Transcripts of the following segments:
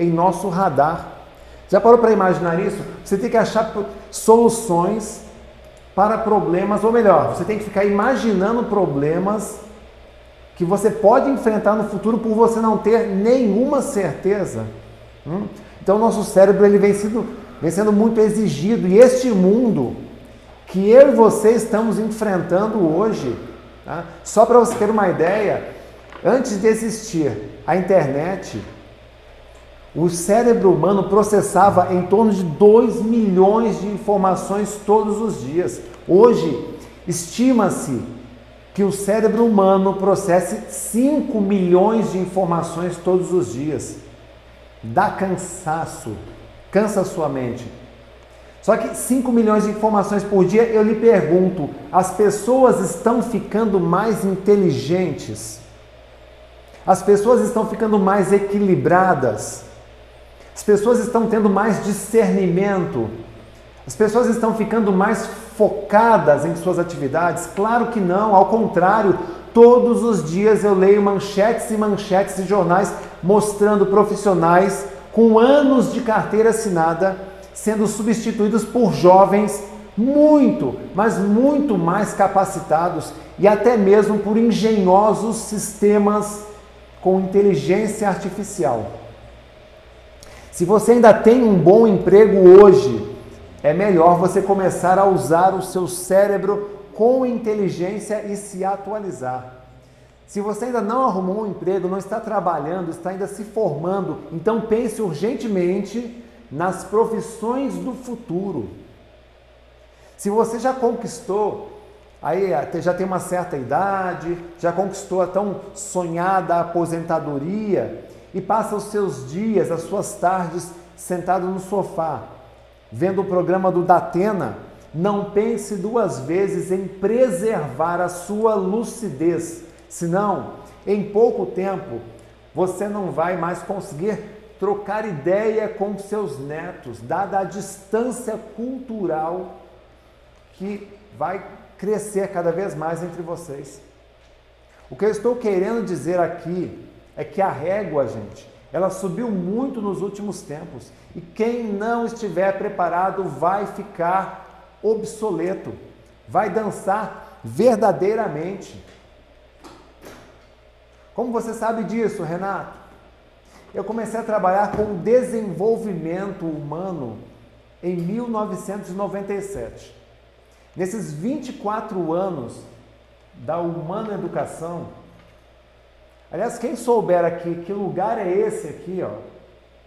em nosso radar. Já parou para imaginar isso? Você tem que achar soluções para problemas, ou melhor, você tem que ficar imaginando problemas que você pode enfrentar no futuro por você não ter nenhuma certeza. Hum? Então, nosso cérebro ele vem, sendo, vem sendo muito exigido e este mundo que eu e você estamos enfrentando hoje, tá? só para você ter uma ideia, antes de existir a internet, o cérebro humano processava em torno de 2 milhões de informações todos os dias. Hoje, estima-se que o cérebro humano processe 5 milhões de informações todos os dias. Dá cansaço, cansa sua mente. Só que 5 milhões de informações por dia, eu lhe pergunto: as pessoas estão ficando mais inteligentes? As pessoas estão ficando mais equilibradas? As pessoas estão tendo mais discernimento. As pessoas estão ficando mais focadas em suas atividades? Claro que não, ao contrário, todos os dias eu leio manchetes e manchetes de jornais mostrando profissionais com anos de carteira assinada sendo substituídos por jovens muito, mas muito mais capacitados e até mesmo por engenhosos sistemas com inteligência artificial. Se você ainda tem um bom emprego hoje, é melhor você começar a usar o seu cérebro com inteligência e se atualizar. Se você ainda não arrumou um emprego, não está trabalhando, está ainda se formando, então pense urgentemente nas profissões do futuro. Se você já conquistou, aí já tem uma certa idade, já conquistou a tão sonhada aposentadoria, e passa os seus dias, as suas tardes sentado no sofá, vendo o programa do Datena, não pense duas vezes em preservar a sua lucidez, senão, em pouco tempo, você não vai mais conseguir trocar ideia com seus netos, dada a distância cultural que vai crescer cada vez mais entre vocês. O que eu estou querendo dizer aqui é que a régua, gente, ela subiu muito nos últimos tempos e quem não estiver preparado vai ficar obsoleto, vai dançar verdadeiramente. Como você sabe disso, Renato? Eu comecei a trabalhar com desenvolvimento humano em 1997. Nesses 24 anos da Humana Educação, Aliás, quem souber aqui que lugar é esse aqui, ó,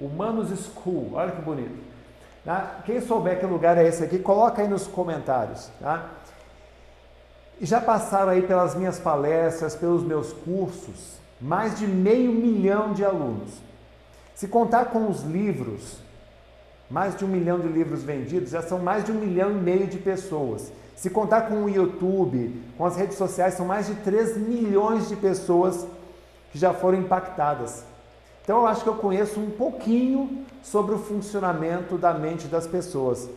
Humanos School, olha que bonito. Tá? Quem souber que lugar é esse aqui, coloca aí nos comentários. Tá? E já passaram aí pelas minhas palestras, pelos meus cursos, mais de meio milhão de alunos. Se contar com os livros, mais de um milhão de livros vendidos, já são mais de um milhão e meio de pessoas. Se contar com o YouTube, com as redes sociais, são mais de 3 milhões de pessoas que já foram impactadas. Então eu acho que eu conheço um pouquinho sobre o funcionamento da mente das pessoas.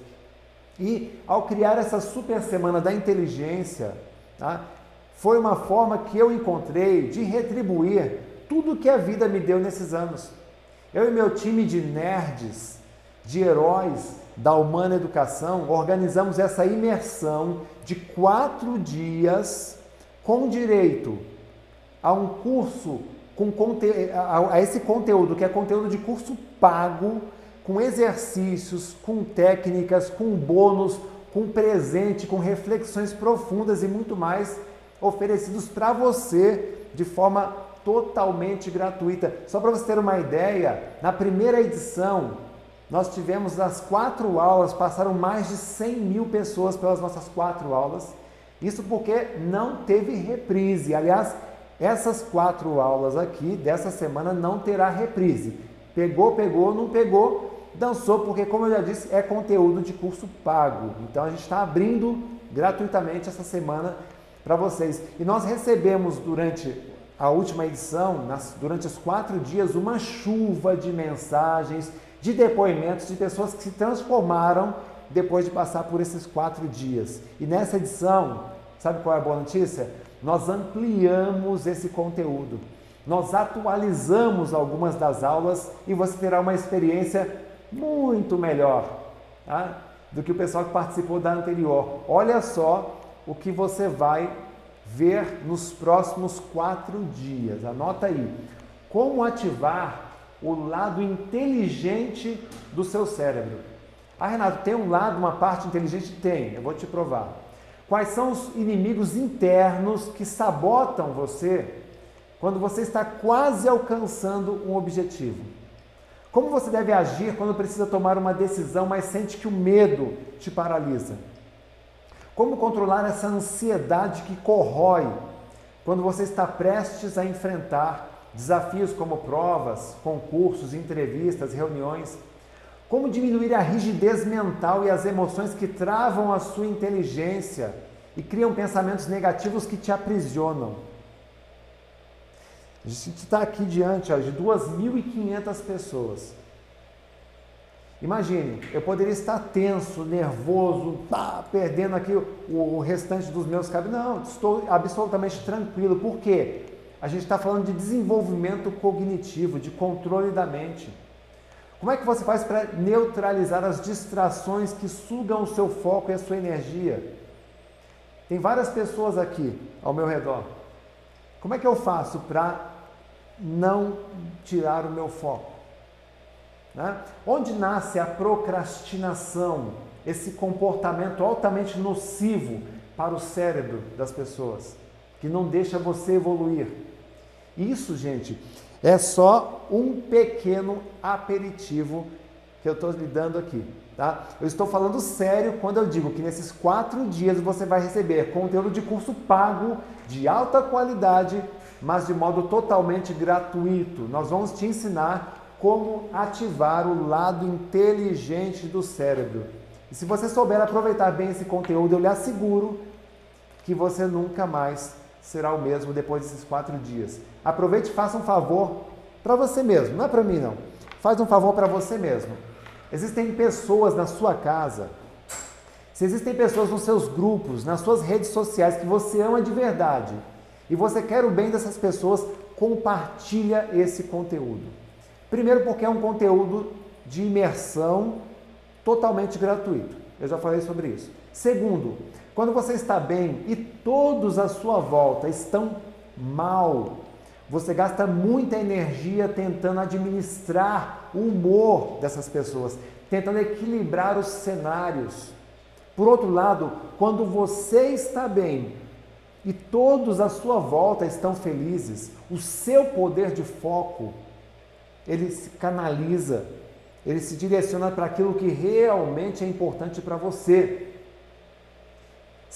E ao criar essa super semana da inteligência, tá, foi uma forma que eu encontrei de retribuir tudo que a vida me deu nesses anos. Eu e meu time de nerds, de heróis da humana educação, organizamos essa imersão de quatro dias com direito a um curso com conte... a esse conteúdo, que é conteúdo de curso pago, com exercícios, com técnicas, com bônus, com presente, com reflexões profundas e muito mais oferecidos para você de forma totalmente gratuita. Só para você ter uma ideia, na primeira edição nós tivemos as quatro aulas, passaram mais de 100 mil pessoas pelas nossas quatro aulas. Isso porque não teve reprise. Aliás, essas quatro aulas aqui dessa semana não terá reprise. Pegou, pegou, não pegou, dançou, porque, como eu já disse, é conteúdo de curso pago. Então a gente está abrindo gratuitamente essa semana para vocês. E nós recebemos durante a última edição, nas, durante os quatro dias, uma chuva de mensagens, de depoimentos de pessoas que se transformaram depois de passar por esses quatro dias. E nessa edição, sabe qual é a boa notícia? Nós ampliamos esse conteúdo. Nós atualizamos algumas das aulas e você terá uma experiência muito melhor tá? do que o pessoal que participou da anterior. Olha só o que você vai ver nos próximos quatro dias. Anota aí. Como ativar o lado inteligente do seu cérebro. Ah, Renato, tem um lado, uma parte inteligente? Tem, eu vou te provar. Quais são os inimigos internos que sabotam você quando você está quase alcançando um objetivo? Como você deve agir quando precisa tomar uma decisão, mas sente que o medo te paralisa? Como controlar essa ansiedade que corrói quando você está prestes a enfrentar desafios como provas, concursos, entrevistas, reuniões? Como diminuir a rigidez mental e as emoções que travam a sua inteligência e criam pensamentos negativos que te aprisionam? A gente está aqui diante ó, de 2.500 pessoas. Imagine, eu poderia estar tenso, nervoso, tá, perdendo aqui o, o restante dos meus cabelos. Não, estou absolutamente tranquilo. Por quê? A gente está falando de desenvolvimento cognitivo, de controle da mente. Como é que você faz para neutralizar as distrações que sugam o seu foco e a sua energia? Tem várias pessoas aqui ao meu redor. Como é que eu faço para não tirar o meu foco? Né? Onde nasce a procrastinação, esse comportamento altamente nocivo para o cérebro das pessoas, que não deixa você evoluir? Isso, gente, é só um pequeno aperitivo que eu estou lhe dando aqui. Tá? Eu estou falando sério quando eu digo que nesses quatro dias você vai receber conteúdo de curso pago, de alta qualidade, mas de modo totalmente gratuito. Nós vamos te ensinar como ativar o lado inteligente do cérebro. E se você souber aproveitar bem esse conteúdo, eu lhe asseguro que você nunca mais será o mesmo depois desses quatro dias. Aproveite e faça um favor para você mesmo, não é para mim não. Faz um favor para você mesmo. Existem pessoas na sua casa, se existem pessoas nos seus grupos, nas suas redes sociais que você ama de verdade e você quer o bem dessas pessoas, compartilha esse conteúdo. Primeiro, porque é um conteúdo de imersão totalmente gratuito. Eu já falei sobre isso. Segundo, quando você está bem e todos à sua volta estão mal, você gasta muita energia tentando administrar o humor dessas pessoas, tentando equilibrar os cenários. Por outro lado, quando você está bem e todos à sua volta estão felizes, o seu poder de foco ele se canaliza, ele se direciona para aquilo que realmente é importante para você.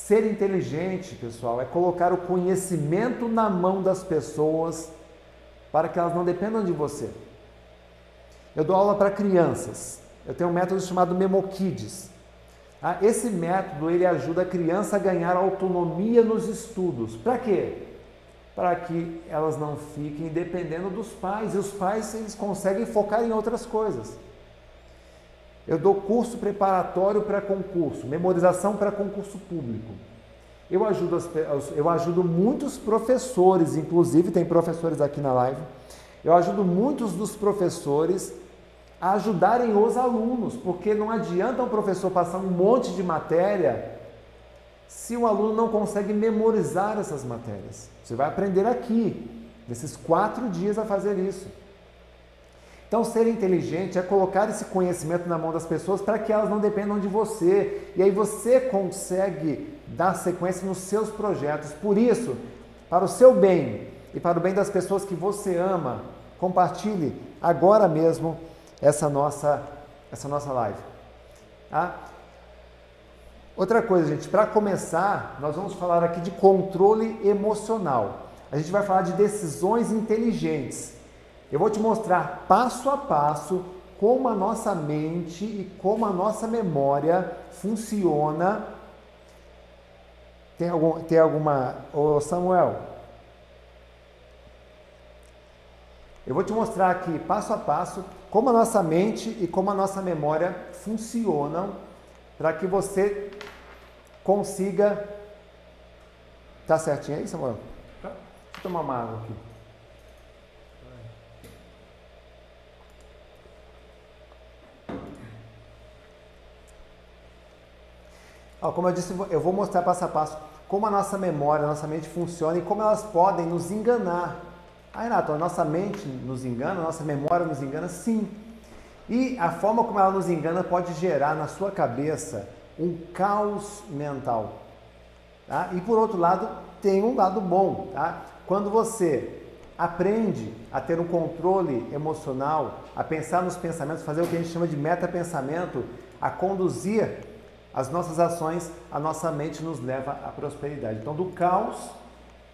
Ser inteligente, pessoal, é colocar o conhecimento na mão das pessoas para que elas não dependam de você. Eu dou aula para crianças. Eu tenho um método chamado MemoKids. Ah, esse método ele ajuda a criança a ganhar autonomia nos estudos. Para quê? para que elas não fiquem dependendo dos pais. E os pais eles conseguem focar em outras coisas. Eu dou curso preparatório para concurso, memorização para concurso público. Eu ajudo, as, eu ajudo muitos professores, inclusive tem professores aqui na live. Eu ajudo muitos dos professores a ajudarem os alunos, porque não adianta um professor passar um monte de matéria se o aluno não consegue memorizar essas matérias. Você vai aprender aqui, nesses quatro dias, a fazer isso. Então, ser inteligente é colocar esse conhecimento na mão das pessoas para que elas não dependam de você. E aí você consegue dar sequência nos seus projetos. Por isso, para o seu bem e para o bem das pessoas que você ama, compartilhe agora mesmo essa nossa, essa nossa live. Tá? Outra coisa, gente, para começar, nós vamos falar aqui de controle emocional. A gente vai falar de decisões inteligentes. Eu vou te mostrar passo a passo como a nossa mente e como a nossa memória funciona. Tem, algum, tem alguma. Ô Samuel, eu vou te mostrar aqui passo a passo como a nossa mente e como a nossa memória funcionam para que você consiga. Tá certinho aí, Samuel? Tá. Deixa eu tomar uma água aqui. Ó, como eu disse, eu vou mostrar passo a passo como a nossa memória, a nossa mente funciona e como elas podem nos enganar. Ah, Renato, a nossa mente nos engana, a nossa memória nos engana? Sim. E a forma como ela nos engana pode gerar na sua cabeça um caos mental. Tá? E por outro lado, tem um lado bom. Tá? Quando você aprende a ter um controle emocional, a pensar nos pensamentos, fazer o que a gente chama de metapensamento, a conduzir as nossas ações, a nossa mente nos leva à prosperidade. Então, do caos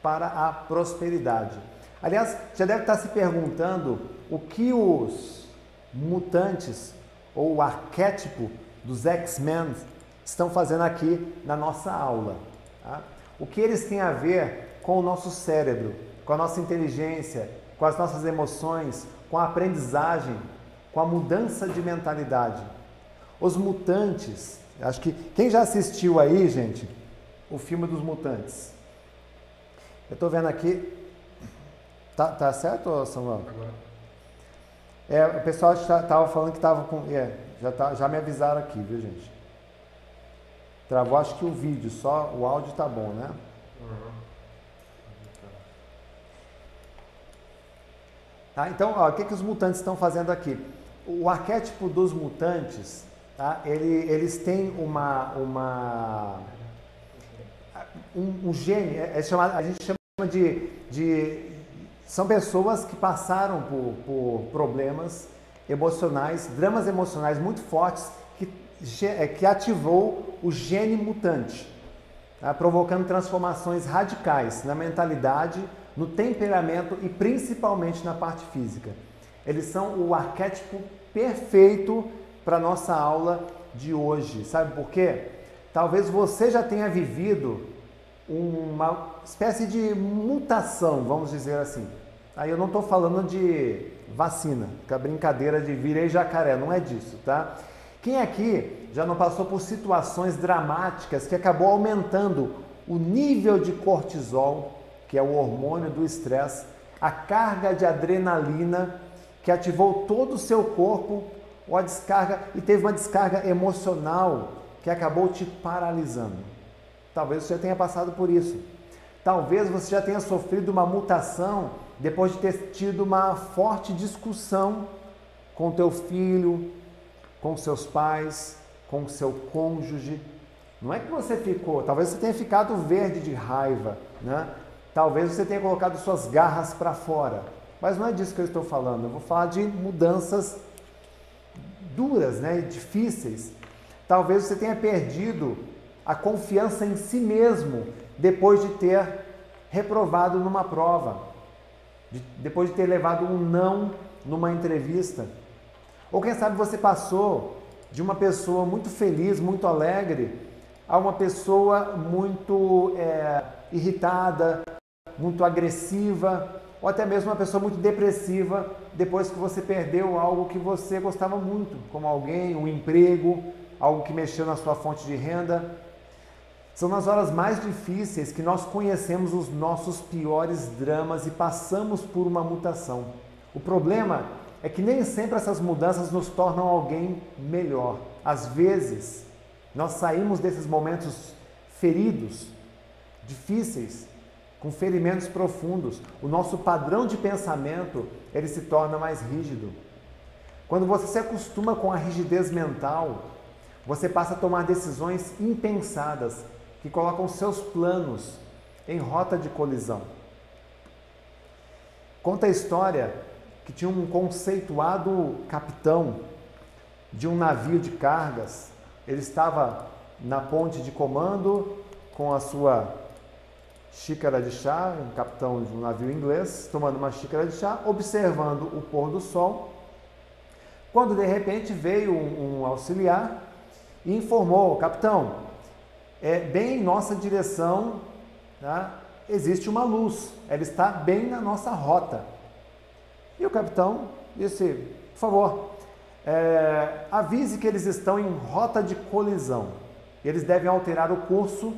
para a prosperidade. Aliás, já deve estar se perguntando o que os mutantes ou o arquétipo dos X-Men estão fazendo aqui na nossa aula. Tá? O que eles têm a ver com o nosso cérebro, com a nossa inteligência, com as nossas emoções, com a aprendizagem, com a mudança de mentalidade. Os mutantes Acho que quem já assistiu aí, gente, o filme dos mutantes. Eu estou vendo aqui. Tá, tá certo, Samuel? É, o pessoal estava falando que estava com. É, já, tá, já me avisaram aqui, viu, gente? Travou, acho que o vídeo, só o áudio tá bom, né? Uhum. Tá, então, ó, o que, que os mutantes estão fazendo aqui? O arquétipo dos mutantes Tá? Ele, eles têm uma, uma um, um gene, é, é chamado, a gente chama de, de são pessoas que passaram por, por problemas emocionais, dramas emocionais muito fortes que, é, que ativou o gene mutante, tá? provocando transformações radicais na mentalidade, no temperamento e principalmente na parte física. Eles são o arquétipo perfeito para nossa aula de hoje. Sabe por quê? Talvez você já tenha vivido uma espécie de mutação, vamos dizer assim. Aí eu não estou falando de vacina, que a brincadeira de virei jacaré, não é disso, tá? Quem aqui já não passou por situações dramáticas que acabou aumentando o nível de cortisol, que é o hormônio do estresse, a carga de adrenalina que ativou todo o seu corpo ou a descarga e teve uma descarga emocional que acabou te paralisando. Talvez você tenha passado por isso. Talvez você já tenha sofrido uma mutação depois de ter tido uma forte discussão com teu filho, com seus pais, com seu cônjuge. Não é que você ficou, talvez você tenha ficado verde de raiva, né? Talvez você tenha colocado suas garras para fora. Mas não é disso que eu estou falando. Eu vou falar de mudanças duras, né, difíceis. Talvez você tenha perdido a confiança em si mesmo depois de ter reprovado numa prova, de, depois de ter levado um não numa entrevista. Ou quem sabe você passou de uma pessoa muito feliz, muito alegre, a uma pessoa muito é, irritada, muito agressiva, ou até mesmo uma pessoa muito depressiva depois que você perdeu algo que você gostava muito, como alguém, um emprego, algo que mexeu na sua fonte de renda. São nas horas mais difíceis que nós conhecemos os nossos piores dramas e passamos por uma mutação. O problema é que nem sempre essas mudanças nos tornam alguém melhor. Às vezes, nós saímos desses momentos feridos, difíceis, com ferimentos profundos. O nosso padrão de pensamento ele se torna mais rígido. Quando você se acostuma com a rigidez mental, você passa a tomar decisões impensadas que colocam seus planos em rota de colisão. Conta a história que tinha um conceituado capitão de um navio de cargas. Ele estava na ponte de comando com a sua xícara de chá, um capitão de um navio inglês, tomando uma xícara de chá, observando o pôr do sol, quando de repente veio um, um auxiliar e informou, capitão, é bem em nossa direção, tá? existe uma luz, ela está bem na nossa rota. E o capitão disse, por favor, é, avise que eles estão em rota de colisão. Eles devem alterar o curso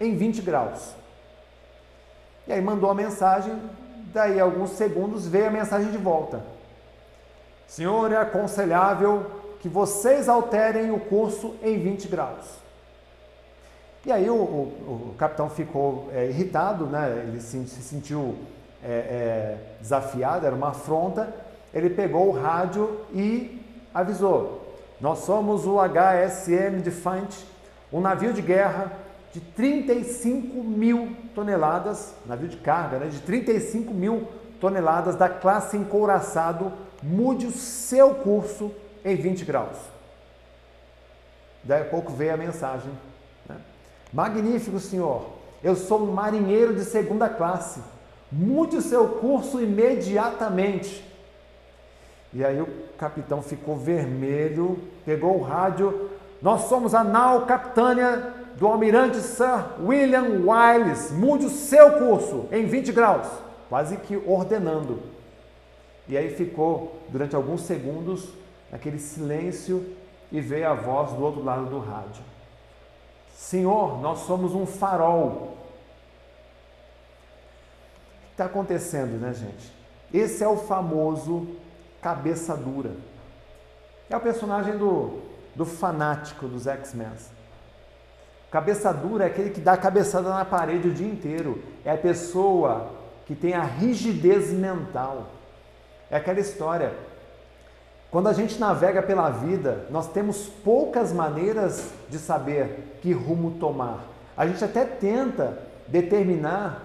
em 20 graus. E aí mandou a mensagem, daí alguns segundos veio a mensagem de volta. Senhor, é aconselhável que vocês alterem o curso em 20 graus. E aí o, o, o capitão ficou é, irritado, né? ele se, se sentiu é, é, desafiado, era uma afronta. Ele pegou o rádio e avisou: Nós somos o HSM Defiant, um navio de guerra de 35 mil toneladas, navio de carga, né? de 35 mil toneladas da classe encouraçado, mude o seu curso em 20 graus. Daí a pouco veio a mensagem. Né? Magnífico, senhor. Eu sou um marinheiro de segunda classe. Mude o seu curso imediatamente. E aí o capitão ficou vermelho, pegou o rádio. Nós somos a nau capitânia do almirante Sir William Wiles. Mude o seu curso em 20 graus. Quase que ordenando. E aí ficou durante alguns segundos aquele silêncio e veio a voz do outro lado do rádio. Senhor, nós somos um farol. O que está acontecendo, né, gente? Esse é o famoso cabeça dura. É o personagem do, do fanático dos X-Men. Cabeça dura é aquele que dá cabeçada na parede o dia inteiro. É a pessoa que tem a rigidez mental. É aquela história. Quando a gente navega pela vida, nós temos poucas maneiras de saber que rumo tomar. A gente até tenta determinar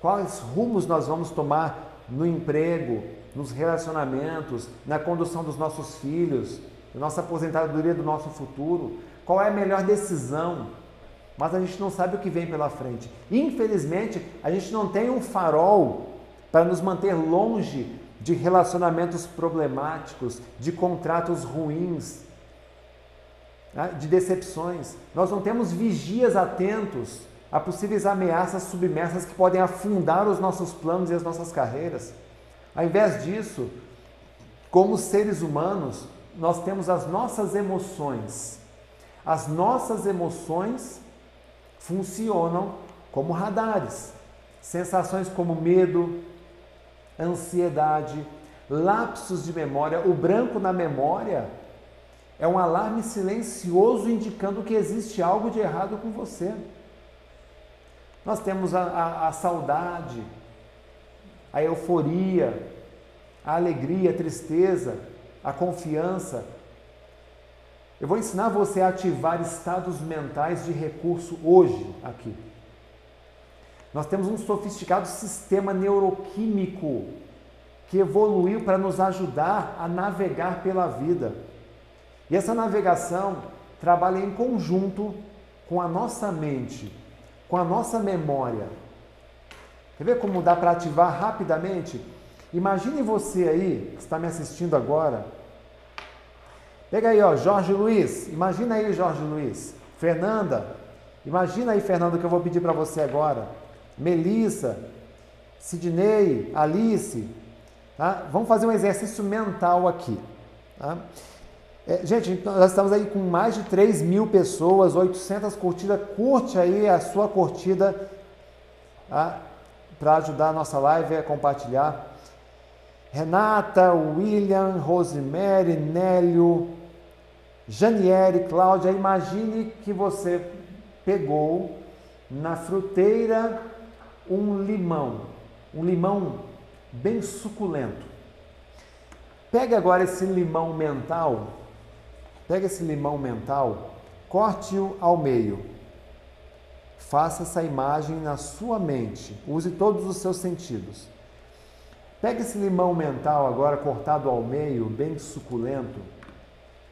quais rumos nós vamos tomar no emprego, nos relacionamentos, na condução dos nossos filhos, na nossa aposentadoria do nosso futuro, qual é a melhor decisão. Mas a gente não sabe o que vem pela frente. Infelizmente, a gente não tem um farol para nos manter longe de relacionamentos problemáticos, de contratos ruins, né, de decepções. Nós não temos vigias atentos a possíveis ameaças submersas que podem afundar os nossos planos e as nossas carreiras. Ao invés disso, como seres humanos, nós temos as nossas emoções. As nossas emoções funcionam como radares. Sensações como medo, ansiedade, lapsos de memória, o branco na memória é um alarme silencioso indicando que existe algo de errado com você. Nós temos a, a, a saudade, a euforia, a alegria, a tristeza, a confiança. Eu vou ensinar você a ativar estados mentais de recurso hoje aqui. Nós temos um sofisticado sistema neuroquímico que evoluiu para nos ajudar a navegar pela vida. E essa navegação trabalha em conjunto com a nossa mente, com a nossa memória. Quer ver como dá para ativar rapidamente? Imagine você aí, que está me assistindo agora. Pega aí, ó, Jorge Luiz. Imagina aí, Jorge Luiz. Fernanda. Imagina aí, Fernanda, que eu vou pedir para você agora. Melissa, Sidney, Alice. Tá? Vamos fazer um exercício mental aqui. Tá? É, gente, nós estamos aí com mais de 3 mil pessoas, 800 curtidas. Curte aí a sua curtida tá? para ajudar a nossa live a compartilhar. Renata, William, Rosemary, Nélio, Janiere, Cláudia, imagine que você pegou na fruteira um limão, um limão bem suculento. Pegue agora esse limão mental, pega esse limão mental, corte-o ao meio. Faça essa imagem na sua mente, use todos os seus sentidos. Pegue esse limão mental agora cortado ao meio, bem suculento,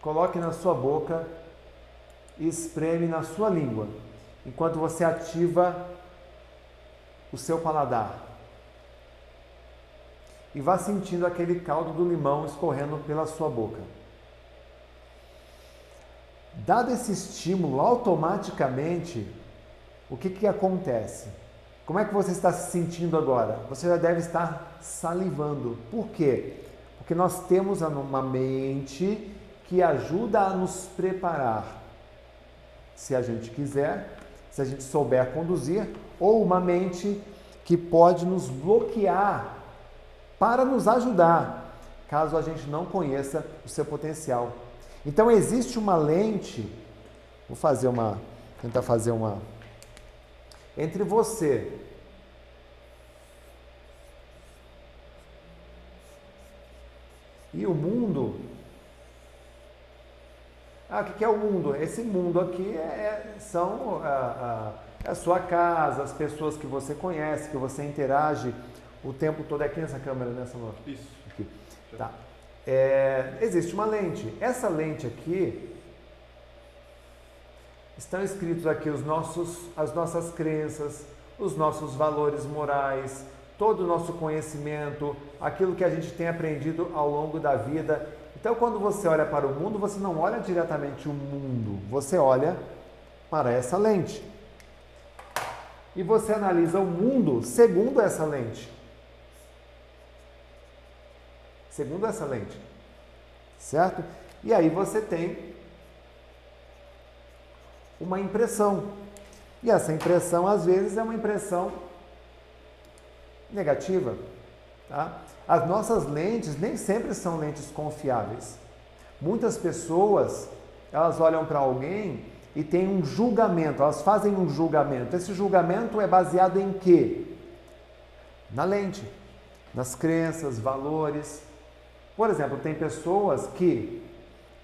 coloque na sua boca e espreme na sua língua, enquanto você ativa o seu paladar. E vá sentindo aquele caldo do limão escorrendo pela sua boca. Dado esse estímulo, automaticamente, o que, que acontece? Como é que você está se sentindo agora? Você já deve estar salivando. Por quê? Porque nós temos uma mente que ajuda a nos preparar, se a gente quiser, se a gente souber conduzir, ou uma mente que pode nos bloquear para nos ajudar, caso a gente não conheça o seu potencial. Então existe uma lente, vou fazer uma, tentar fazer uma. Entre você e o mundo. Ah, o que é o mundo? Esse mundo aqui é, são a, a, a, sua casa, as pessoas que você conhece, que você interage o tempo todo. É aqui nessa câmera, nessa né, Isso. Aqui. Tá. É, existe uma lente. Essa lente aqui estão escritos aqui os nossos, as nossas crenças, os nossos valores morais, todo o nosso conhecimento, aquilo que a gente tem aprendido ao longo da vida. Então, quando você olha para o mundo, você não olha diretamente o mundo, você olha para essa lente. E você analisa o mundo segundo essa lente. Segundo essa lente. Certo? E aí você tem uma impressão. E essa impressão, às vezes, é uma impressão negativa. Tá? As nossas lentes nem sempre são lentes confiáveis. Muitas pessoas, elas olham para alguém e têm um julgamento, elas fazem um julgamento. Esse julgamento é baseado em quê? Na lente, nas crenças, valores. Por exemplo, tem pessoas que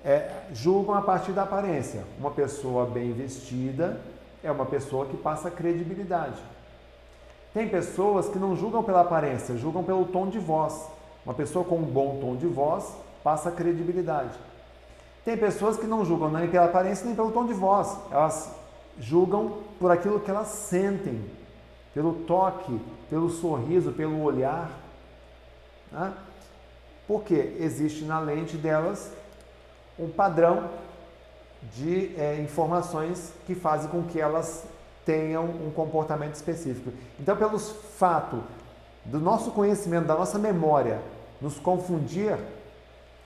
é, julgam a partir da aparência. Uma pessoa bem vestida é uma pessoa que passa credibilidade. Tem pessoas que não julgam pela aparência, julgam pelo tom de voz. Uma pessoa com um bom tom de voz passa credibilidade. Tem pessoas que não julgam nem pela aparência nem pelo tom de voz. Elas julgam por aquilo que elas sentem, pelo toque, pelo sorriso, pelo olhar. Né? Porque existe na lente delas um padrão de é, informações que fazem com que elas tenham um comportamento específico. Então, pelo fato do nosso conhecimento, da nossa memória, nos confundir,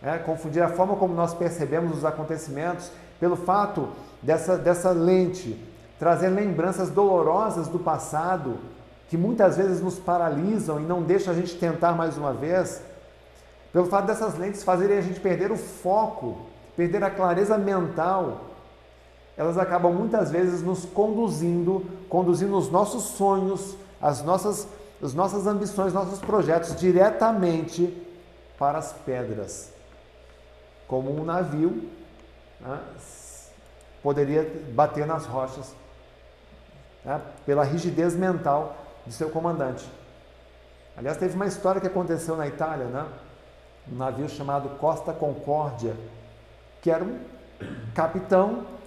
é, confundir a forma como nós percebemos os acontecimentos, pelo fato dessa, dessa lente trazer lembranças dolorosas do passado, que muitas vezes nos paralisam e não deixam a gente tentar mais uma vez, pelo fato dessas lentes fazerem a gente perder o foco, perder a clareza mental elas acabam muitas vezes nos conduzindo, conduzindo os nossos sonhos, as nossas, as nossas ambições, nossos projetos diretamente para as pedras. Como um navio né, poderia bater nas rochas né, pela rigidez mental de seu comandante. Aliás, teve uma história que aconteceu na Itália, né? um navio chamado Costa Concórdia, que era um capitão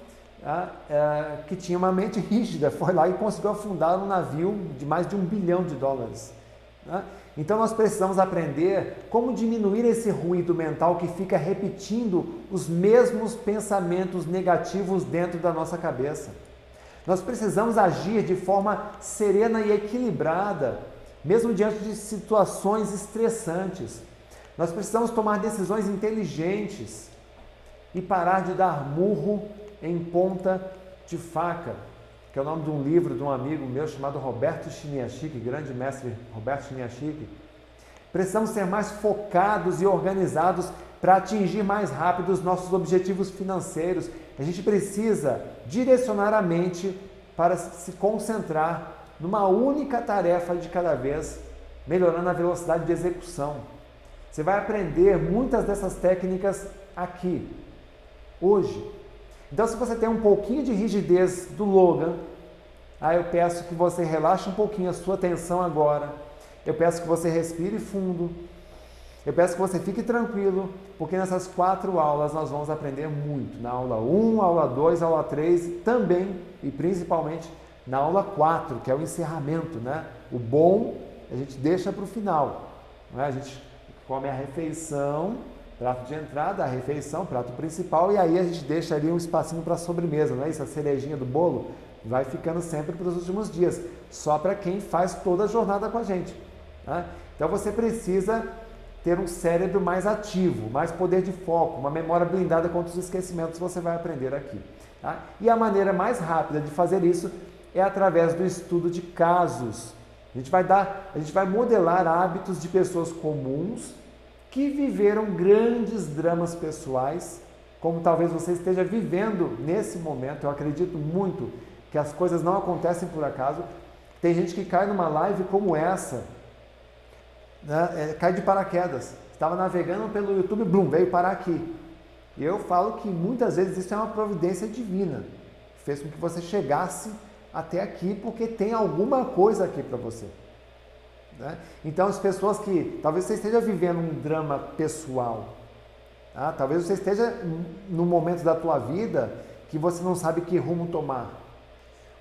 que tinha uma mente rígida, foi lá e conseguiu afundar um navio de mais de um bilhão de dólares. Né? Então nós precisamos aprender como diminuir esse ruído mental que fica repetindo os mesmos pensamentos negativos dentro da nossa cabeça. Nós precisamos agir de forma serena e equilibrada, mesmo diante de situações estressantes. Nós precisamos tomar decisões inteligentes e parar de dar murro em ponta de faca, que é o nome de um livro de um amigo meu chamado Roberto Chiniachik, grande mestre Roberto Chiniachik. Precisamos ser mais focados e organizados para atingir mais rápido os nossos objetivos financeiros. A gente precisa direcionar a mente para se concentrar numa única tarefa de cada vez, melhorando a velocidade de execução. Você vai aprender muitas dessas técnicas aqui, hoje. Então, se você tem um pouquinho de rigidez do Logan, aí eu peço que você relaxe um pouquinho a sua atenção agora. Eu peço que você respire fundo. Eu peço que você fique tranquilo, porque nessas quatro aulas nós vamos aprender muito. Na aula 1, aula 2, aula 3, também e principalmente na aula 4, que é o encerramento, né? O bom a gente deixa para o final. Né? A gente come a refeição prato de entrada, a refeição, prato principal, e aí a gente deixa ali um espacinho para sobremesa, não é isso? A cerejinha do bolo vai ficando sempre para os últimos dias, só para quem faz toda a jornada com a gente. Tá? Então você precisa ter um cérebro mais ativo, mais poder de foco, uma memória blindada contra os esquecimentos você vai aprender aqui. Tá? E a maneira mais rápida de fazer isso é através do estudo de casos. A gente vai dar, a gente vai modelar hábitos de pessoas comuns que viveram grandes dramas pessoais como talvez você esteja vivendo nesse momento. Eu acredito muito que as coisas não acontecem por acaso. Tem gente que cai numa live como essa, né? é, cai de paraquedas. Estava navegando pelo YouTube, blum, veio parar aqui. E eu falo que muitas vezes isso é uma providência divina. Fez com que você chegasse até aqui porque tem alguma coisa aqui para você. Né? Então, as pessoas que talvez você esteja vivendo um drama pessoal, tá? talvez você esteja num momento da tua vida que você não sabe que rumo tomar.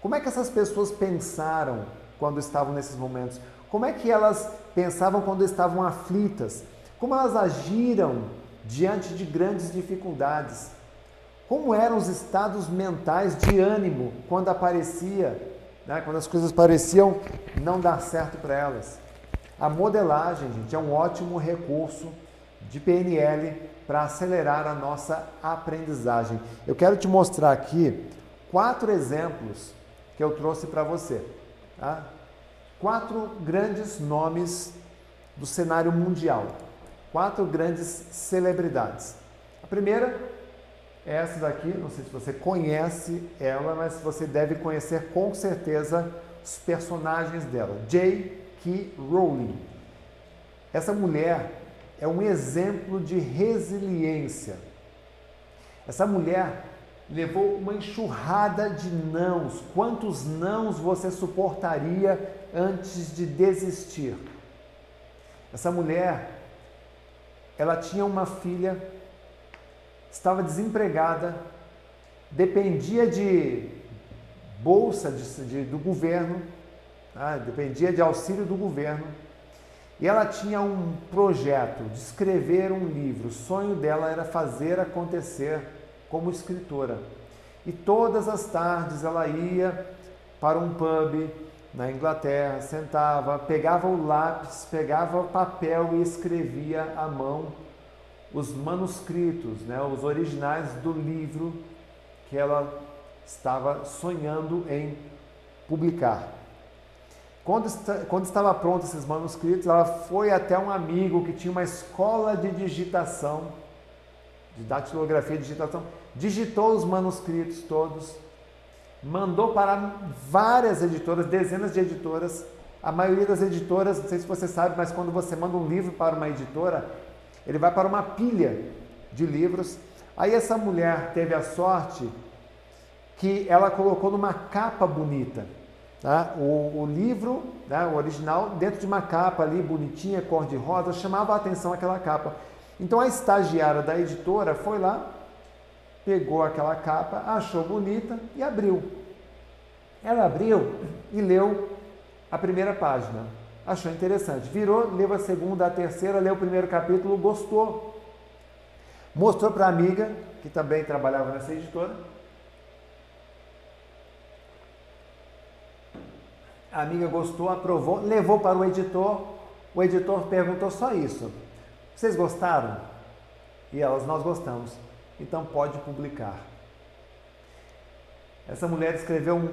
Como é que essas pessoas pensaram quando estavam nesses momentos? Como é que elas pensavam quando estavam aflitas? Como elas agiram diante de grandes dificuldades? Como eram os estados mentais de ânimo quando aparecia, né, quando as coisas pareciam não dar certo para elas? A modelagem, gente, é um ótimo recurso de PNL para acelerar a nossa aprendizagem. Eu quero te mostrar aqui quatro exemplos que eu trouxe para você. Tá? Quatro grandes nomes do cenário mundial. Quatro grandes celebridades. A primeira essa daqui, não sei se você conhece ela, mas você deve conhecer com certeza os personagens dela. J.K. Rowling. Essa mulher é um exemplo de resiliência. Essa mulher levou uma enxurrada de nãos. Quantos nãos você suportaria antes de desistir? Essa mulher, ela tinha uma filha, estava desempregada, dependia de bolsa de, de, do governo ah, dependia de auxílio do governo. E ela tinha um projeto de escrever um livro. O sonho dela era fazer acontecer como escritora. E todas as tardes ela ia para um pub na Inglaterra, sentava, pegava o lápis, pegava o papel e escrevia à mão os manuscritos, né, os originais do livro que ela estava sonhando em publicar. Quando, quando estava pronto esses manuscritos, ela foi até um amigo que tinha uma escola de digitação, de datilografia e digitação, digitou os manuscritos todos, mandou para várias editoras, dezenas de editoras. A maioria das editoras, não sei se você sabe, mas quando você manda um livro para uma editora, ele vai para uma pilha de livros. Aí essa mulher teve a sorte que ela colocou numa capa bonita. Tá? O, o, livro, né, o original, dentro de uma capa ali bonitinha, cor de rosa, chamava a atenção aquela capa. Então a estagiária da editora foi lá, pegou aquela capa, achou bonita e abriu. Ela abriu e leu a primeira página. Achou interessante. Virou, leu a segunda, a terceira, leu o primeiro capítulo, gostou. Mostrou para a amiga, que também trabalhava nessa editora, A amiga gostou, aprovou, levou para o editor. O editor perguntou só isso: Vocês gostaram? E elas, nós gostamos. Então pode publicar. Essa mulher escreveu um,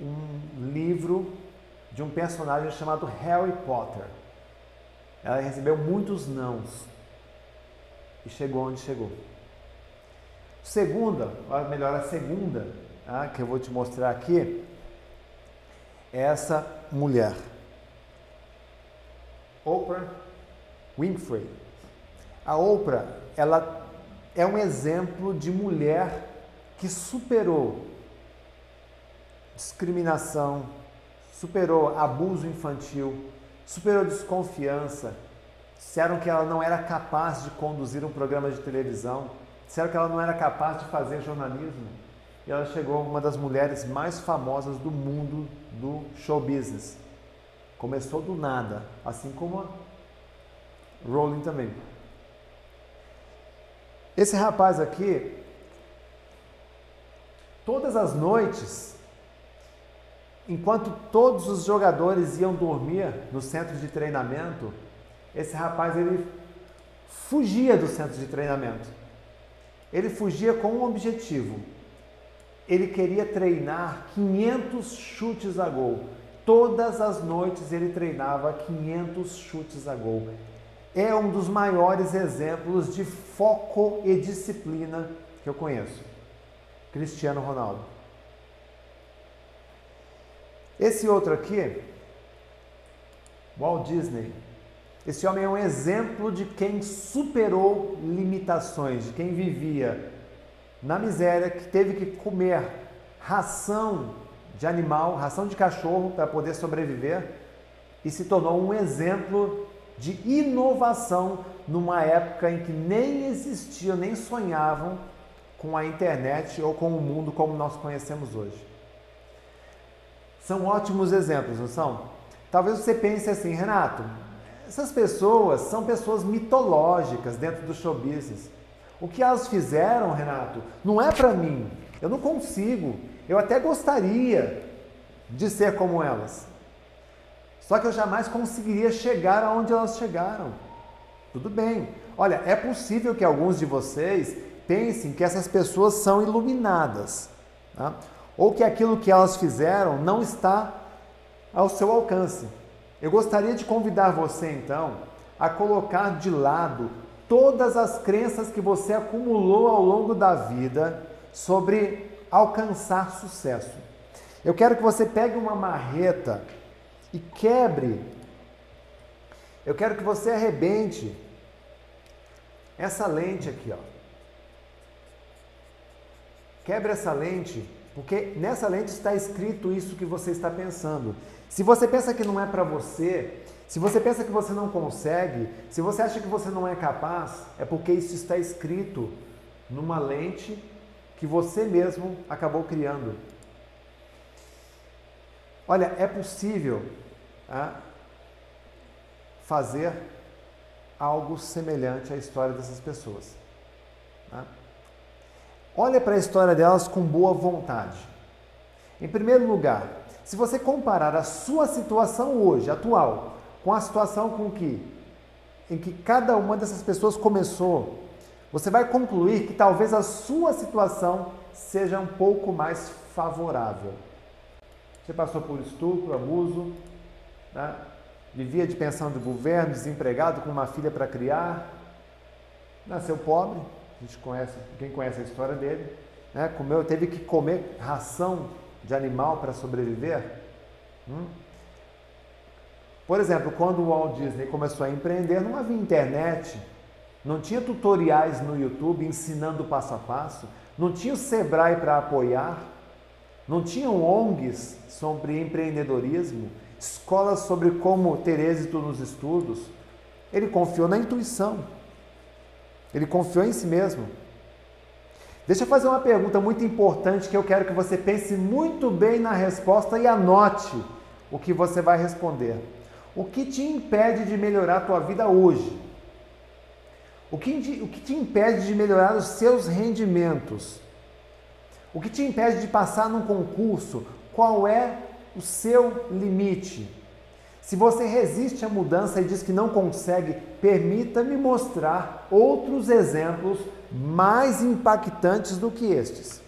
um livro de um personagem chamado Harry Potter. Ela recebeu muitos nãos e chegou onde chegou. Segunda, ou melhor, a segunda, ah, que eu vou te mostrar aqui, essa mulher. Oprah Winfrey. A Oprah, ela é um exemplo de mulher que superou discriminação, superou abuso infantil, superou desconfiança. Disseram que ela não era capaz de conduzir um programa de televisão, disseram que ela não era capaz de fazer jornalismo e ela chegou uma das mulheres mais famosas do mundo do show business. Começou do nada, assim como a Rowling também. Esse rapaz aqui, todas as noites, enquanto todos os jogadores iam dormir no centro de treinamento, esse rapaz ele fugia do centro de treinamento. Ele fugia com um objetivo: ele queria treinar 500 chutes a gol. Todas as noites ele treinava 500 chutes a gol. é um dos maiores exemplos de foco e disciplina que eu conheço. Cristiano Ronaldo. Esse outro aqui, Walt Disney. Esse homem é um exemplo de quem superou limitações, de quem vivia na miséria, que teve que comer ração de animal, ração de cachorro para poder sobreviver e se tornou um exemplo de inovação numa época em que nem existiam, nem sonhavam com a internet ou com o mundo como nós conhecemos hoje. São ótimos exemplos, não são? Talvez você pense assim, Renato, essas pessoas são pessoas mitológicas dentro do show business. O que elas fizeram, Renato, não é para mim. Eu não consigo. Eu até gostaria de ser como elas. Só que eu jamais conseguiria chegar aonde elas chegaram. Tudo bem. Olha, é possível que alguns de vocês pensem que essas pessoas são iluminadas, tá? Ou que aquilo que elas fizeram não está ao seu alcance. Eu gostaria de convidar você então a colocar de lado todas as crenças que você acumulou ao longo da vida sobre alcançar sucesso. Eu quero que você pegue uma marreta e quebre. Eu quero que você arrebente essa lente aqui, ó. Quebre essa lente, porque nessa lente está escrito isso que você está pensando. Se você pensa que não é para você, se você pensa que você não consegue, se você acha que você não é capaz, é porque isso está escrito numa lente que você mesmo acabou criando. Olha, é possível ah, fazer algo semelhante à história dessas pessoas. Tá? Olha para a história delas com boa vontade. Em primeiro lugar, se você comparar a sua situação hoje, atual, com a situação com que em que cada uma dessas pessoas começou, você vai concluir que talvez a sua situação seja um pouco mais favorável. Você passou por estupro, abuso, né? vivia de pensão do governo, desempregado, com uma filha para criar, nasceu pobre, gente conhece, quem conhece a história dele, né? comeu, teve que comer ração de animal para sobreviver. Hum? Por exemplo, quando o Walt Disney começou a empreender, não havia internet, não tinha tutoriais no YouTube ensinando passo a passo, não tinha o Sebrae para apoiar, não tinham ONGs sobre empreendedorismo, escolas sobre como ter êxito nos estudos. Ele confiou na intuição. Ele confiou em si mesmo. Deixa eu fazer uma pergunta muito importante que eu quero que você pense muito bem na resposta e anote o que você vai responder. O que te impede de melhorar a tua vida hoje? O que, o que te impede de melhorar os seus rendimentos? O que te impede de passar num concurso? Qual é o seu limite? Se você resiste à mudança e diz que não consegue, permita-me mostrar outros exemplos mais impactantes do que estes.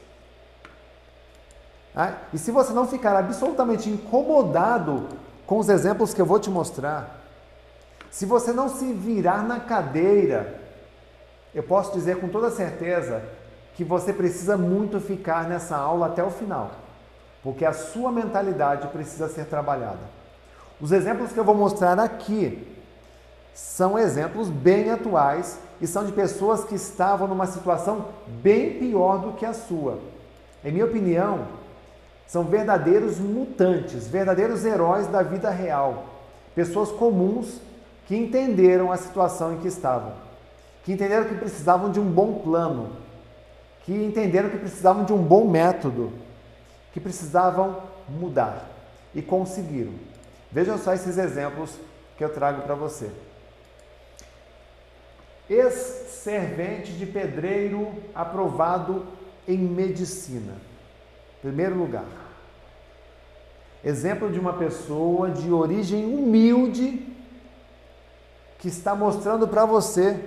Ah, e se você não ficar absolutamente incomodado com os exemplos que eu vou te mostrar, se você não se virar na cadeira, eu posso dizer com toda certeza que você precisa muito ficar nessa aula até o final, porque a sua mentalidade precisa ser trabalhada. Os exemplos que eu vou mostrar aqui são exemplos bem atuais e são de pessoas que estavam numa situação bem pior do que a sua. Em minha opinião, são verdadeiros mutantes, verdadeiros heróis da vida real, pessoas comuns que entenderam a situação em que estavam, que entenderam que precisavam de um bom plano, que entenderam que precisavam de um bom método, que precisavam mudar e conseguiram. Vejam só esses exemplos que eu trago para você. Ex-servente de pedreiro aprovado em medicina. Primeiro lugar. Exemplo de uma pessoa de origem humilde que está mostrando para você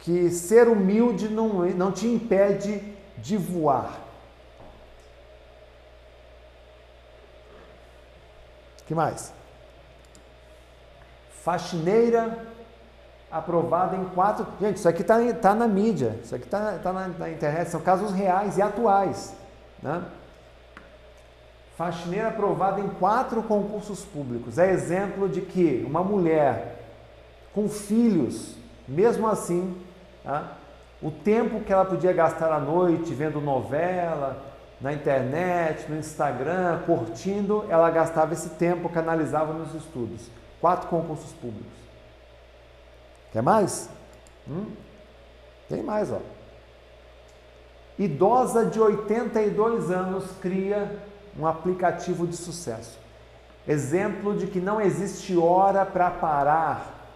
que ser humilde não, não te impede de voar. Que mais? Faxineira aprovada em quatro. Gente, isso aqui está tá na mídia, isso aqui está tá na, na, internet, são casos reais e atuais. Né? Faxineira aprovada em quatro concursos públicos. É exemplo de que uma mulher com filhos, mesmo assim, tá? o tempo que ela podia gastar à noite vendo novela, na internet, no Instagram, curtindo, ela gastava esse tempo, canalizava nos estudos. Quatro concursos públicos. Quer mais? Hum? Tem mais, ó. Idosa de 82 anos cria um aplicativo de sucesso. Exemplo de que não existe hora para parar,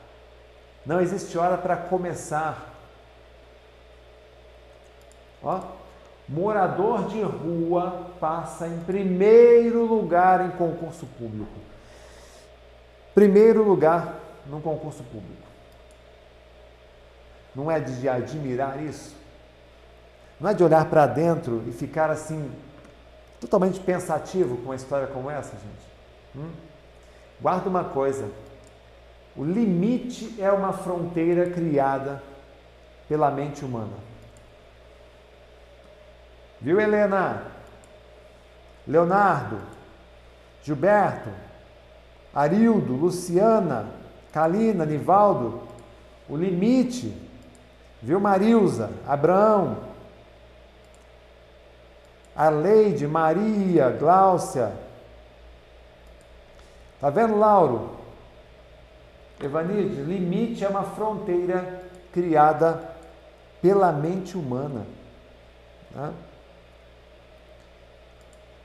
não existe hora para começar. Ó, morador de rua passa em primeiro lugar em concurso público. Primeiro lugar no concurso público. Não é de admirar isso? Não é de olhar para dentro e ficar assim, totalmente pensativo com uma história como essa, gente? Hum? Guarda uma coisa: o limite é uma fronteira criada pela mente humana. Viu, Helena? Leonardo, Gilberto, Arildo, Luciana, Kalina, Nivaldo, o limite Viu Marilza, Abraão, a Leide, Maria, Gláucia. Tá vendo, Lauro? Evanide, limite é uma fronteira criada pela mente humana. Né?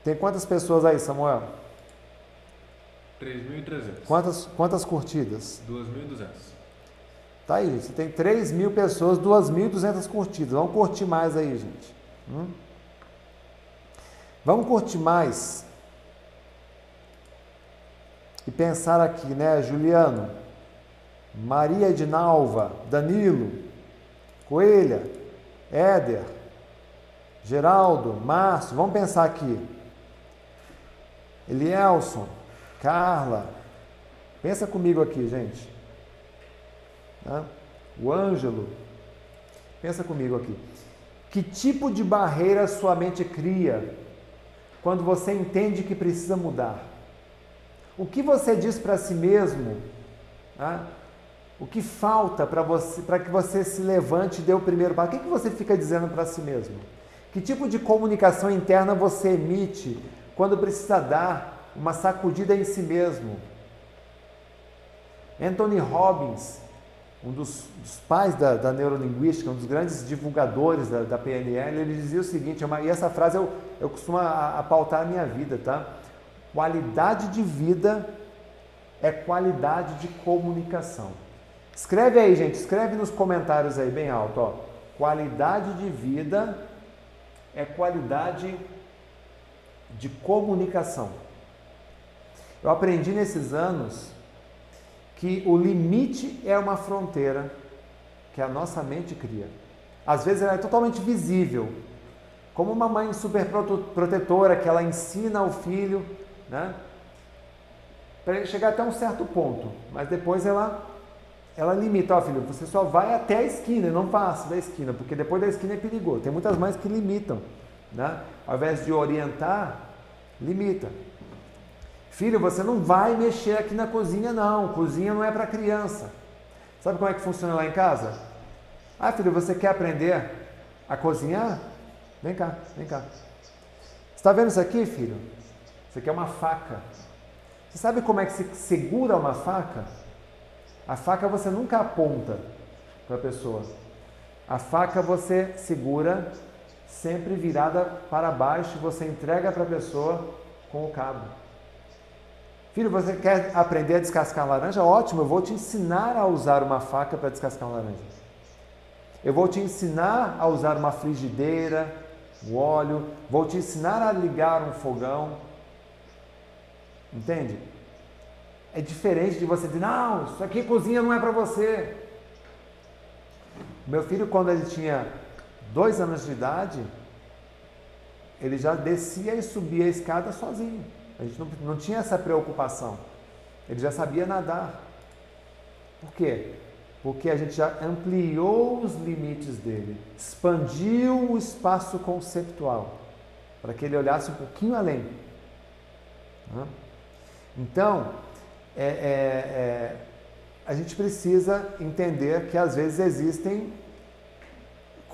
Tem quantas pessoas aí, Samuel? 3.300. Quantas, quantas curtidas? 2.200. Tá aí, você tem 3 mil pessoas, 2.200 curtidas. Vamos curtir mais aí, gente. Hum? Vamos curtir mais. E pensar aqui, né, Juliano, Maria Edinalva, Danilo, Coelha, Éder, Geraldo, Márcio, vamos pensar aqui. Elielson, Carla. Pensa comigo aqui, gente. Tá? O Ângelo. Pensa comigo aqui. Que tipo de barreira sua mente cria quando você entende que precisa mudar? O que você diz para si mesmo? Tá? O que falta para você, para que você se levante e dê o primeiro passo? O que, que você fica dizendo para si mesmo? Que tipo de comunicação interna você emite quando precisa dar uma sacudida em si mesmo? Anthony Robbins um dos, dos pais da, da, neurolinguística, um dos grandes divulgadores da, da PNL, ele dizia o seguinte, é uma, e essa frase eu, eu costumo a, a pautar a minha vida, tá? Qualidade de vida é qualidade de comunicação. Escreve aí, gente, escreve nos comentários aí bem alto, ó. Qualidade de vida é qualidade de comunicação. Eu aprendi nesses anos que o limite é uma fronteira que a nossa mente cria. Às vezes ela é totalmente visível, como uma mãe super protetora que ela ensina ao filho, né? Para ele chegar até um certo ponto, mas depois ela ela limita, ó filho, você só vai até a esquina, não passa da esquina, porque depois da esquina é perigoso. Tem muitas mães que limitam, né? Ao invés de orientar, limita. Filho, você não vai mexer aqui na cozinha, não. Cozinha não é para criança. Sabe como é que funciona lá em casa? Ah, filho, você quer aprender a cozinhar? Vem cá, vem cá. Está vendo isso aqui, filho? Isso aqui é uma faca. Você sabe como é que se segura uma faca? A faca você nunca aponta para a pessoa. A faca você segura sempre virada para baixo, você entrega para a pessoa com o cabo. Filho, você quer aprender a descascar laranja? Ótimo, eu vou te ensinar a usar uma faca para descascar laranja. Eu vou te ensinar a usar uma frigideira, o óleo, vou te ensinar a ligar um fogão. Entende? É diferente de você dizer, não, isso aqui cozinha não é para você. Meu filho, quando ele tinha dois anos de idade, ele já descia e subia a escada sozinho. A gente não, não tinha essa preocupação. Ele já sabia nadar. Por quê? Porque a gente já ampliou os limites dele, expandiu o espaço conceptual, para que ele olhasse um pouquinho além. Então, é, é, é, a gente precisa entender que às vezes existem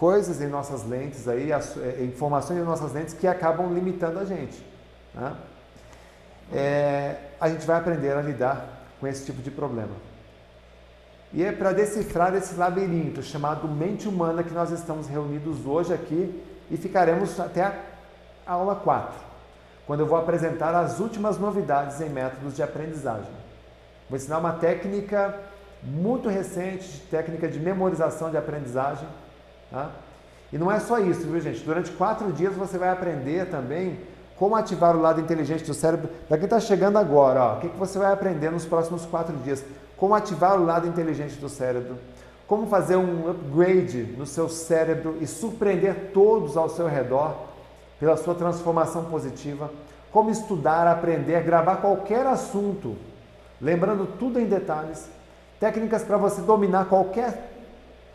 coisas em nossas lentes aí, as, é, informações em nossas lentes que acabam limitando a gente. Né? É, a gente vai aprender a lidar com esse tipo de problema. E é para decifrar esse labirinto chamado mente humana que nós estamos reunidos hoje aqui e ficaremos até a aula 4, quando eu vou apresentar as últimas novidades em métodos de aprendizagem. Vou ensinar uma técnica muito recente, técnica de memorização de aprendizagem, Tá? E não é só isso, viu gente? Durante quatro dias você vai aprender também como ativar o lado inteligente do cérebro. Para quem está chegando agora, ó, o que, que você vai aprender nos próximos quatro dias? Como ativar o lado inteligente do cérebro, como fazer um upgrade no seu cérebro e surpreender todos ao seu redor pela sua transformação positiva, como estudar, aprender, gravar qualquer assunto, lembrando tudo em detalhes, técnicas para você dominar qualquer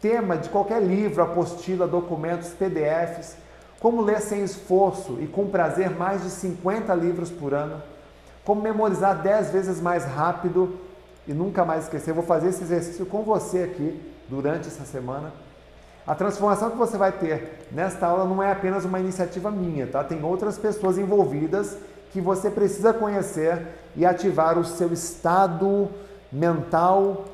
tema de qualquer livro, apostila, documentos, PDFs, como ler sem esforço e com prazer mais de 50 livros por ano, como memorizar 10 vezes mais rápido e nunca mais esquecer. Eu vou fazer esse exercício com você aqui durante essa semana. A transformação que você vai ter nesta aula não é apenas uma iniciativa minha, tá? Tem outras pessoas envolvidas que você precisa conhecer e ativar o seu estado mental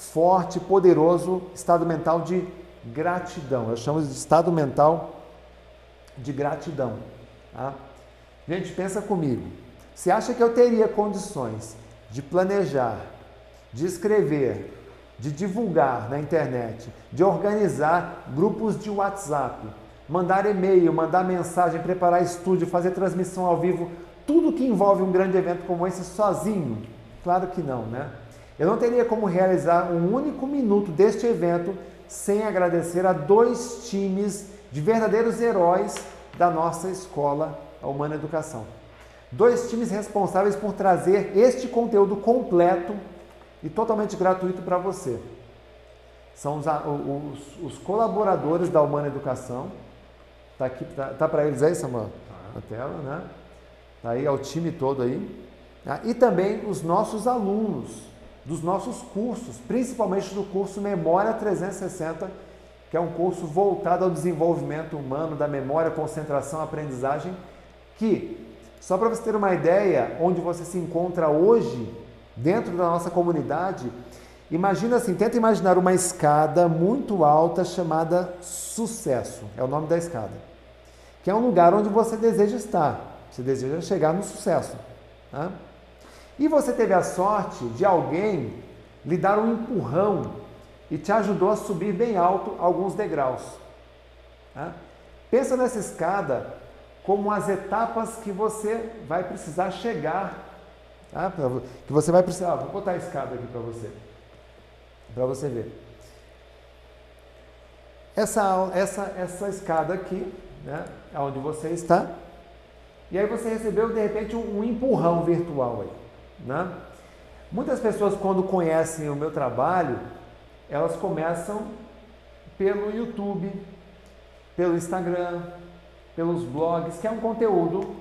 forte, poderoso estado mental de gratidão. Eu chamo de estado mental de gratidão. Tá? Gente, pensa comigo. Você acha que eu teria condições de planejar, de escrever, de divulgar na internet, de organizar grupos de WhatsApp, mandar e-mail, mandar mensagem, preparar estúdio, fazer transmissão ao vivo, tudo que envolve um grande evento como esse sozinho? Claro que não, né? Eu não teria como realizar um único minuto deste evento sem agradecer a dois times de verdadeiros heróis da nossa escola, a Humana Educação. Dois times responsáveis por trazer este conteúdo completo e totalmente gratuito para você. São os, os, os, colaboradores da Humana Educação. Está aqui, tá, tá para eles aí, Samuel? Na tela, né? Tá aí, é o time todo aí. Ah, e também os nossos alunos dos nossos cursos, principalmente do curso Memória 360, que é um curso voltado ao desenvolvimento humano da memória, concentração, aprendizagem, que, só para você ter uma ideia, onde você se encontra hoje, dentro da nossa comunidade, imagina assim, tenta imaginar uma escada muito alta chamada sucesso, é o nome da escada, que é um lugar onde você deseja estar, você deseja chegar no sucesso. Tá? E você teve a sorte de alguém lhe dar um empurrão e te ajudou a subir bem alto alguns degraus. Pensa nessa escada como as etapas que você vai precisar chegar. Tá? Que você vai precisar. vou botar a escada aqui para você. Para você ver. Essa, essa, essa escada aqui, né, é onde você está. E aí você recebeu de repente um empurrão virtual aí. Né? Muitas pessoas, quando conhecem o meu trabalho, elas começam pelo YouTube, pelo Instagram, pelos blogs, que é um conteúdo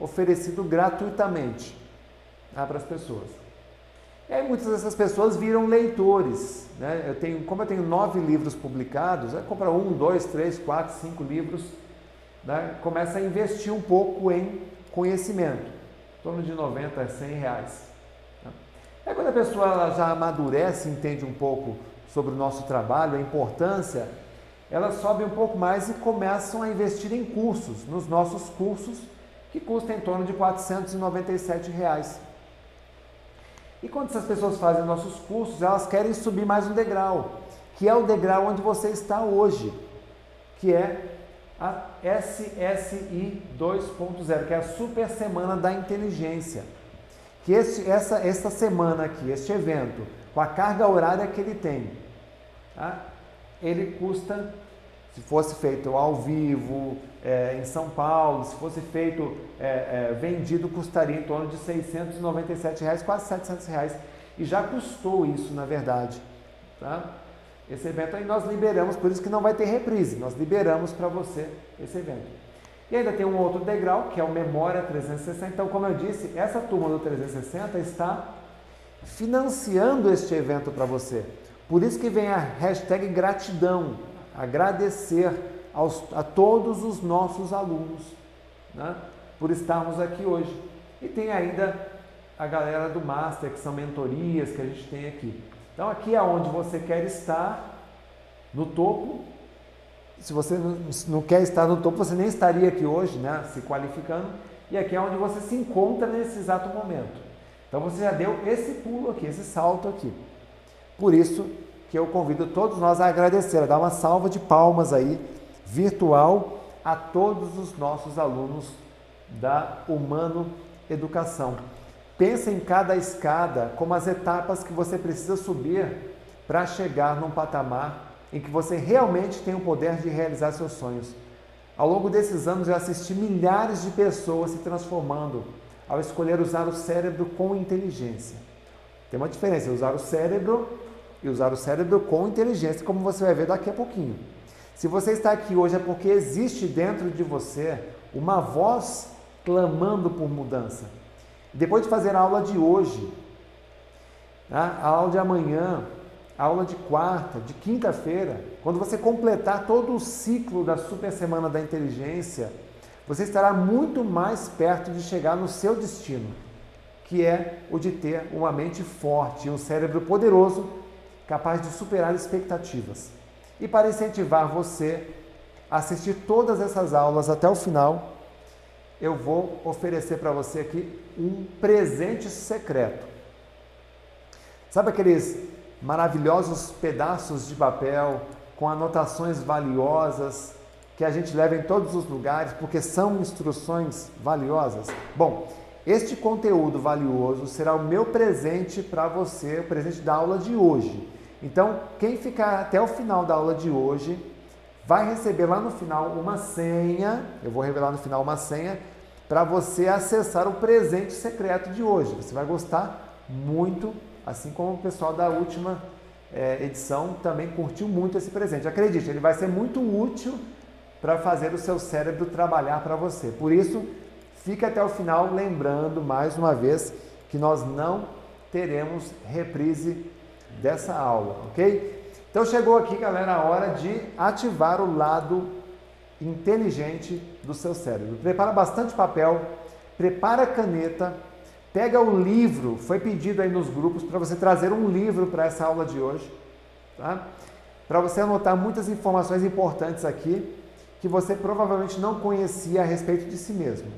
oferecido gratuitamente né, para as pessoas. E aí muitas dessas pessoas viram leitores. Né? Eu tenho, como eu tenho nove livros publicados, aí compra um, dois, três, quatro, cinco livros, né? começa a investir um pouco em conhecimento torno de 90 a 100 reais. É quando a pessoa já amadurece, entende um pouco sobre o nosso trabalho, a importância, elas sobem um pouco mais e começam a investir em cursos, nos nossos cursos, que custam em torno de 497 reais. E quando essas pessoas fazem nossos cursos, elas querem subir mais um degrau, que é o degrau onde você está hoje, que é a SSI 2.0, que é a Super Semana da Inteligência. Que este, essa, essa semana aqui, este evento, com a carga horária que ele tem, tá? ele custa, se fosse feito ao vivo, é, em São Paulo, se fosse feito é, é, vendido, custaria em torno de 697 reais, quase 700 reais. e já custou isso, na verdade. Tá? Esse evento aí nós liberamos, por isso que não vai ter reprise, nós liberamos para você esse evento. E ainda tem um outro degrau, que é o Memória 360. Então, como eu disse, essa turma do 360 está financiando este evento para você. Por isso que vem a hashtag gratidão, agradecer aos, a todos os nossos alunos né, por estarmos aqui hoje. E tem ainda a galera do Master, que são mentorias que a gente tem aqui. Então aqui é onde você quer estar, no topo. Se você não quer estar no topo, você nem estaria aqui hoje, né, se qualificando. E aqui é onde você se encontra nesse exato momento. Então você já deu esse pulo aqui, esse salto aqui. Por isso que eu convido todos nós a agradecer, a dar uma salva de palmas aí, virtual, a todos os nossos alunos da Humano Educação. Pense em cada escada como as etapas que você precisa subir para chegar num patamar em que você realmente tem o poder de realizar seus sonhos. Ao longo desses anos eu assisti milhares de pessoas se transformando ao escolher usar o cérebro com inteligência. Tem uma diferença, usar o cérebro e usar o cérebro com inteligência, como você vai ver daqui a pouquinho. Se você está aqui hoje é porque existe dentro de você uma voz clamando por mudança. Depois de fazer a aula de hoje, a aula de amanhã, a aula de quarta, de quinta-feira, quando você completar todo o ciclo da Super Semana da Inteligência, você estará muito mais perto de chegar no seu destino, que é o de ter uma mente forte e um cérebro poderoso capaz de superar expectativas. E para incentivar você a assistir todas essas aulas até o final, eu vou oferecer para você aqui um presente secreto. Sabe aqueles maravilhosos pedaços de papel com anotações valiosas que a gente leva em todos os lugares porque são instruções valiosas? Bom, este conteúdo valioso será o meu presente para você, o presente da aula de hoje. Então, quem ficar até o final da aula de hoje vai receber lá no final uma senha. Eu vou revelar no final uma senha para você acessar o presente secreto de hoje. Você vai gostar muito, assim como o pessoal da última é, edição também curtiu muito esse presente. Acredite, ele vai ser muito útil para fazer o seu cérebro trabalhar para você. Por isso, fique até o final lembrando mais uma vez que nós não teremos reprise dessa aula, ok? Então chegou aqui, galera, a hora de ativar o lado inteligente do seu cérebro. Prepara bastante papel, prepara caneta, pega o livro, foi pedido aí nos grupos para você trazer um livro para essa aula de hoje, tá? Para você anotar muitas informações importantes aqui que você provavelmente não conhecia a respeito de si mesmo.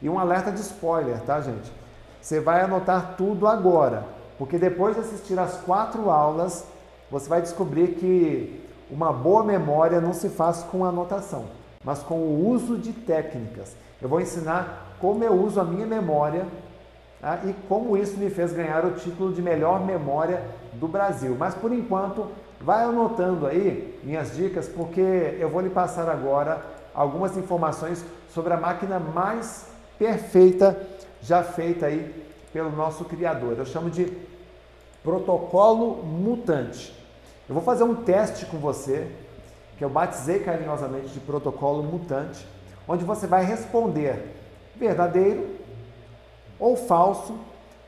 E um alerta de spoiler, tá, gente? Você vai anotar tudo agora. Porque depois de assistir as quatro aulas, você vai descobrir que uma boa memória não se faz com anotação, mas com o uso de técnicas. Eu vou ensinar como eu uso a minha memória tá? e como isso me fez ganhar o título de melhor memória do Brasil. Mas por enquanto, vai anotando aí minhas dicas, porque eu vou lhe passar agora algumas informações sobre a máquina mais perfeita já feita aí pelo nosso criador. Eu chamo de protocolo mutante. Eu vou fazer um teste com você, que eu batizei carinhosamente de protocolo mutante, onde você vai responder verdadeiro ou falso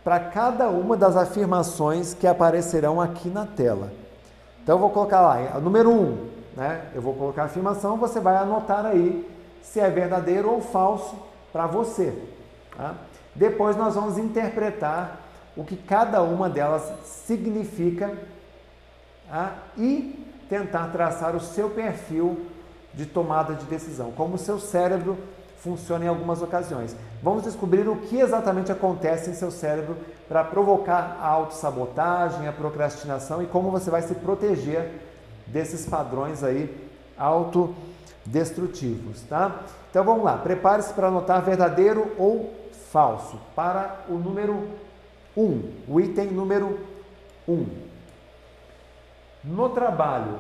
para cada uma das afirmações que aparecerão aqui na tela. Então eu vou colocar lá, número 1, um, né? Eu vou colocar a afirmação, você vai anotar aí se é verdadeiro ou falso para você. Tá? Depois nós vamos interpretar o que cada uma delas significa ah, e tentar traçar o seu perfil de tomada de decisão, como o seu cérebro funciona em algumas ocasiões. Vamos descobrir o que exatamente acontece em seu cérebro para provocar a autossabotagem, a procrastinação e como você vai se proteger desses padrões aí autodestrutivos, tá? Então vamos lá, prepare-se para anotar verdadeiro ou falso para o número 1. O item número 1. No trabalho,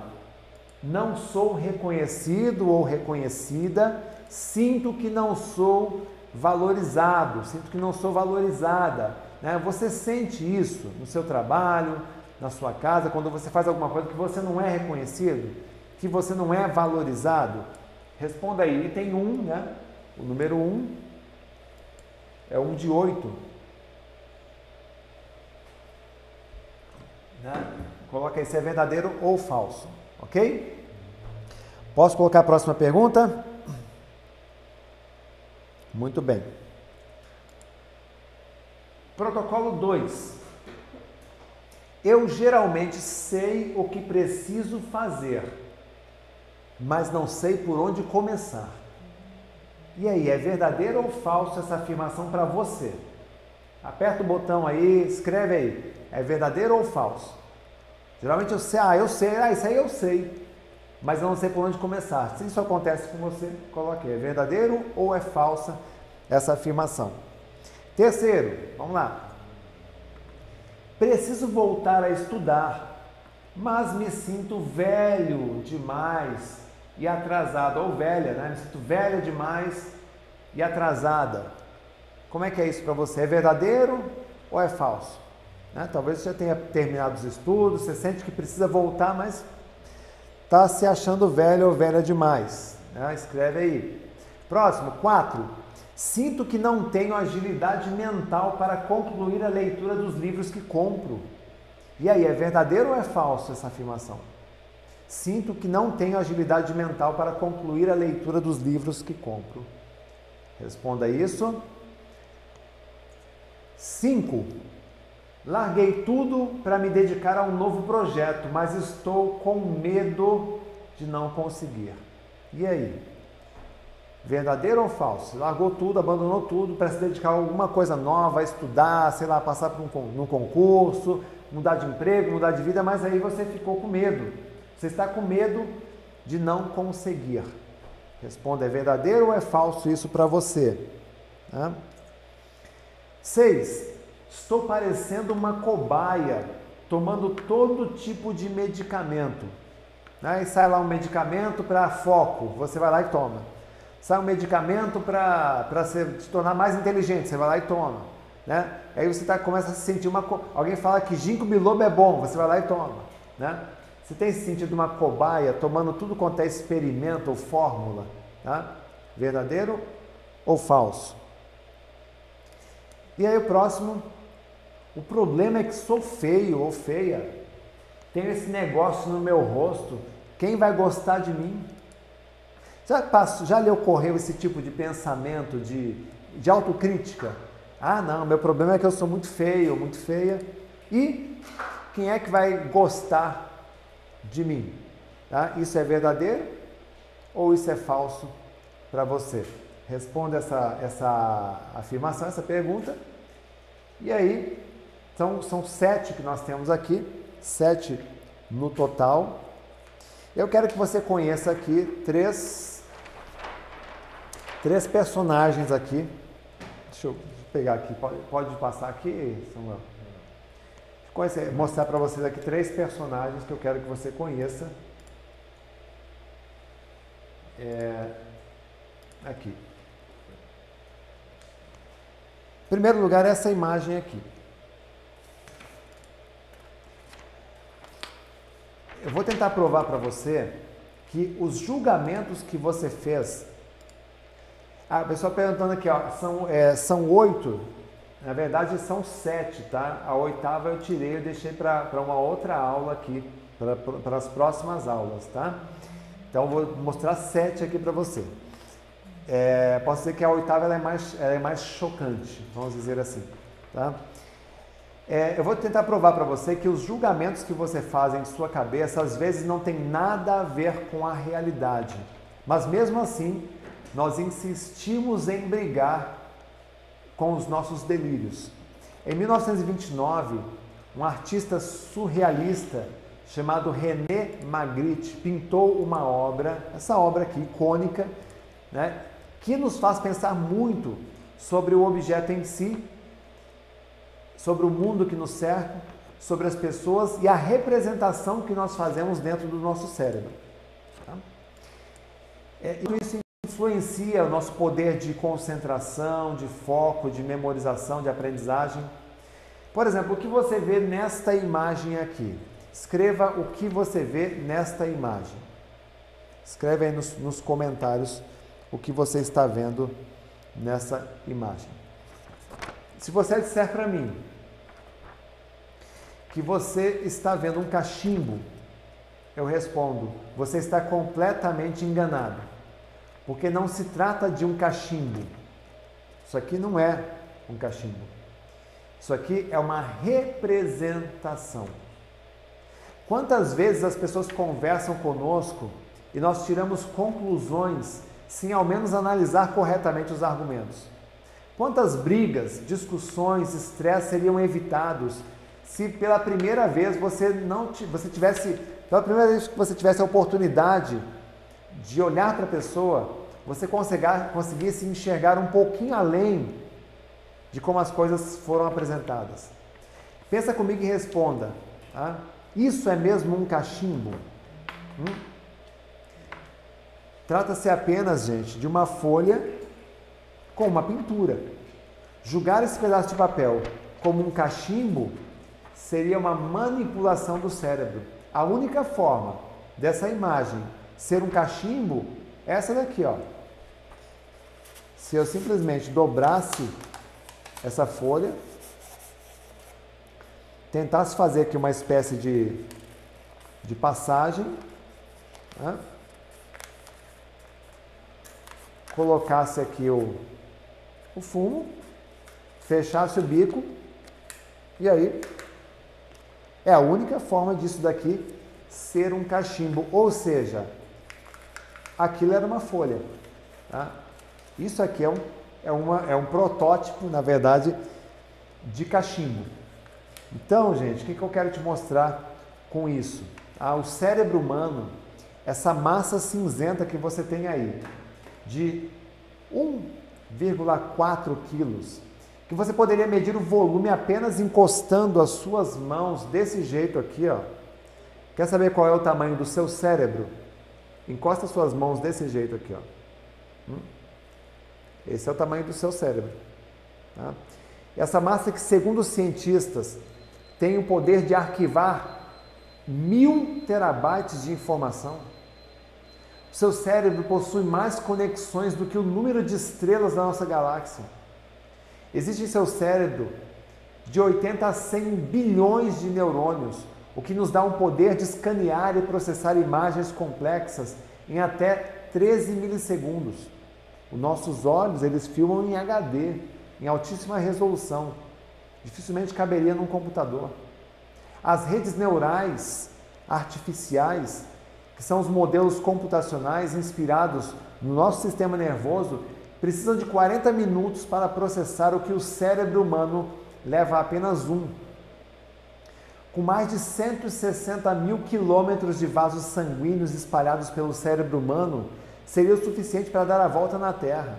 não sou reconhecido ou reconhecida, sinto que não sou valorizado, sinto que não sou valorizada Né? Você sente isso no seu trabalho, na sua casa, quando você faz alguma coisa que você não é reconhecido, que você não é valorizado? Responda aí. E tem um, né? O número um é um de oito. Né? Coloca aí se é verdadeiro ou falso, ok? Posso colocar a próxima pergunta? Muito bem. Protocolo 2. Eu geralmente sei o que preciso fazer, mas não sei por onde começar. E aí, é verdadeiro ou falso essa afirmação para você? Aperta o botão aí, escreve aí. É verdadeiro ou falso? Geralmente eu sei, ah, eu sei, ah, isso aí eu sei, mas eu não sei por onde começar. Se isso acontece com você, coloque. É verdadeiro ou é falsa essa afirmação? Terceiro, vamos lá. Preciso voltar a estudar, mas me sinto velho demais e atrasado, ou velha, né? Me sinto velha demais e atrasada. Como é que é isso para você? É verdadeiro ou é falso? Né? Talvez você já tenha terminado os estudos, você sente que precisa voltar, mas está se achando velho ou velha demais. Né? Escreve aí. Próximo, 4. Sinto que não tenho agilidade mental para concluir a leitura dos livros que compro. E aí, é verdadeiro ou é falso essa afirmação? Sinto que não tenho agilidade mental para concluir a leitura dos livros que compro. Responda isso. 5. Larguei tudo para me dedicar a um novo projeto, mas estou com medo de não conseguir. E aí? Verdadeiro ou falso? Largou tudo, abandonou tudo para se dedicar a alguma coisa nova, estudar, sei lá, passar por um, concurso, mudar de emprego, mudar de vida, mas aí você ficou com medo. Você está com medo de não conseguir. Responda, é verdadeiro ou é falso isso para você? Né? Seis, estou parecendo uma cobaia, tomando todo tipo de medicamento. Né? E sai lá um medicamento para foco, você vai lá e toma sai um medicamento para se tornar mais inteligente, você vai lá e toma. Né? Aí você tá, começa a se sentir uma. Alguém fala que ginkgo biloba é bom, você vai lá e toma. Né? Você tem se sentido uma cobaia tomando tudo quanto é experimento ou fórmula? Tá? Verdadeiro ou falso? E aí o próximo, o problema é que sou feio ou feia, tenho esse negócio no meu rosto, quem vai gostar de mim? Já, passou, já lhe ocorreu esse tipo de pensamento, de, de autocrítica? Ah, não, meu problema é que eu sou muito feio, muito feia. E quem é que vai gostar de mim? Tá? Isso é verdadeiro ou isso é falso para você? Responda essa, essa afirmação, essa pergunta. E aí, são, são sete que nós temos aqui, sete no total. Eu quero que você conheça aqui três três personagens aqui. Deixa eu pegar aqui, pode, pode passar aqui, Samuel? Conhecer, mostrar para vocês aqui três personagens que eu quero que você conheça. É, aqui. Em primeiro lugar, essa imagem aqui. Eu vou tentar provar para você que os julgamentos que você fez a pessoa perguntando aqui, ó, são, é, são oito, na verdade são sete, tá? A oitava eu tirei, eu deixei para uma outra aula aqui, para as próximas aulas, tá? Então vou mostrar sete aqui para você. É, posso dizer que a oitava é, mais, é mais chocante, vamos dizer assim, tá? É, eu vou tentar provar para você que os julgamentos que você faz em sua cabeça às vezes não tem nada a ver com a realidade, mas mesmo assim nós insistimos em brigar com os nossos delírios. Em 1929, um artista surrealista chamado René Magritte pintou uma obra, essa obra aqui, icônica, né, que nos faz pensar muito sobre o objeto em si, sobre o mundo que nos cerca, sobre as pessoas e a representação que nós fazemos dentro do nosso cérebro. Tá? É, isso influencia o nosso poder de concentração, de foco, de memorização, de aprendizagem. Por exemplo, o que você vê nesta imagem aqui? Escreva o que você vê nesta imagem. Escreve aí nos, nos comentários o que você está vendo nessa imagem. Se você disser para mim que você está vendo um cachimbo, eu respondo: você está completamente enganado, porque não se trata de um cachimbo. Isso aqui não é um cachimbo. Isso aqui é uma representação. Quantas vezes as pessoas conversam conosco e nós tiramos conclusões sem ao menos analisar corretamente os argumentos? Quantas brigas, discussões, estresse seriam evitados se pela primeira vez você não você tivesse pela primeira vez que você tivesse a oportunidade de olhar para a pessoa, você conseguisse enxergar um pouquinho além de como as coisas foram apresentadas. Pensa comigo e responda. Tá? Isso é mesmo um cachimbo? Hum? Trata-se apenas, gente, de uma folha com uma pintura. Julgar esse pedaço de papel como um cachimbo seria uma manipulação do cérebro. A única forma dessa imagem ser um cachimbo é essa daqui, ó. Se eu simplesmente dobrasse essa folha tentasse fazer aqui uma espécie de, de passagem, né? colocasse aqui o, o fumo, fechasse o bico, e aí é a única forma disso daqui ser um cachimbo, ou seja, aquilo era uma folha. Tá? Isso aqui é um, é, uma, é um protótipo, na verdade, de cachimbo. Então, gente, o que, que eu quero te mostrar com isso? Ah, o cérebro humano, essa massa cinzenta que você tem aí, de 1,4 quilos, que você poderia medir o volume apenas encostando as suas mãos desse jeito aqui, ó. Quer saber qual é o tamanho do seu cérebro? Encosta suas mãos desse jeito aqui, ó. Hum? Esse é o tamanho do seu cérebro. Tá? Essa massa que, segundo os cientistas, tem o poder de arquivar mil terabytes de informação. O seu cérebro possui mais conexões do que o número de estrelas da nossa galáxia. Existe em seu cérebro de 80 a 100 bilhões de neurônios, o que nos dá um poder de escanear e processar imagens complexas em até 13 milissegundos. Os nossos olhos, eles filmam em HD, em altíssima resolução dificilmente caberia num computador. As redes neurais artificiais, que são os modelos computacionais inspirados no nosso sistema nervoso, precisam de 40 minutos para processar o que o cérebro humano leva apenas um. Com mais de 160 mil quilômetros de vasos sanguíneos espalhados pelo cérebro humano, seria o suficiente para dar a volta na Terra.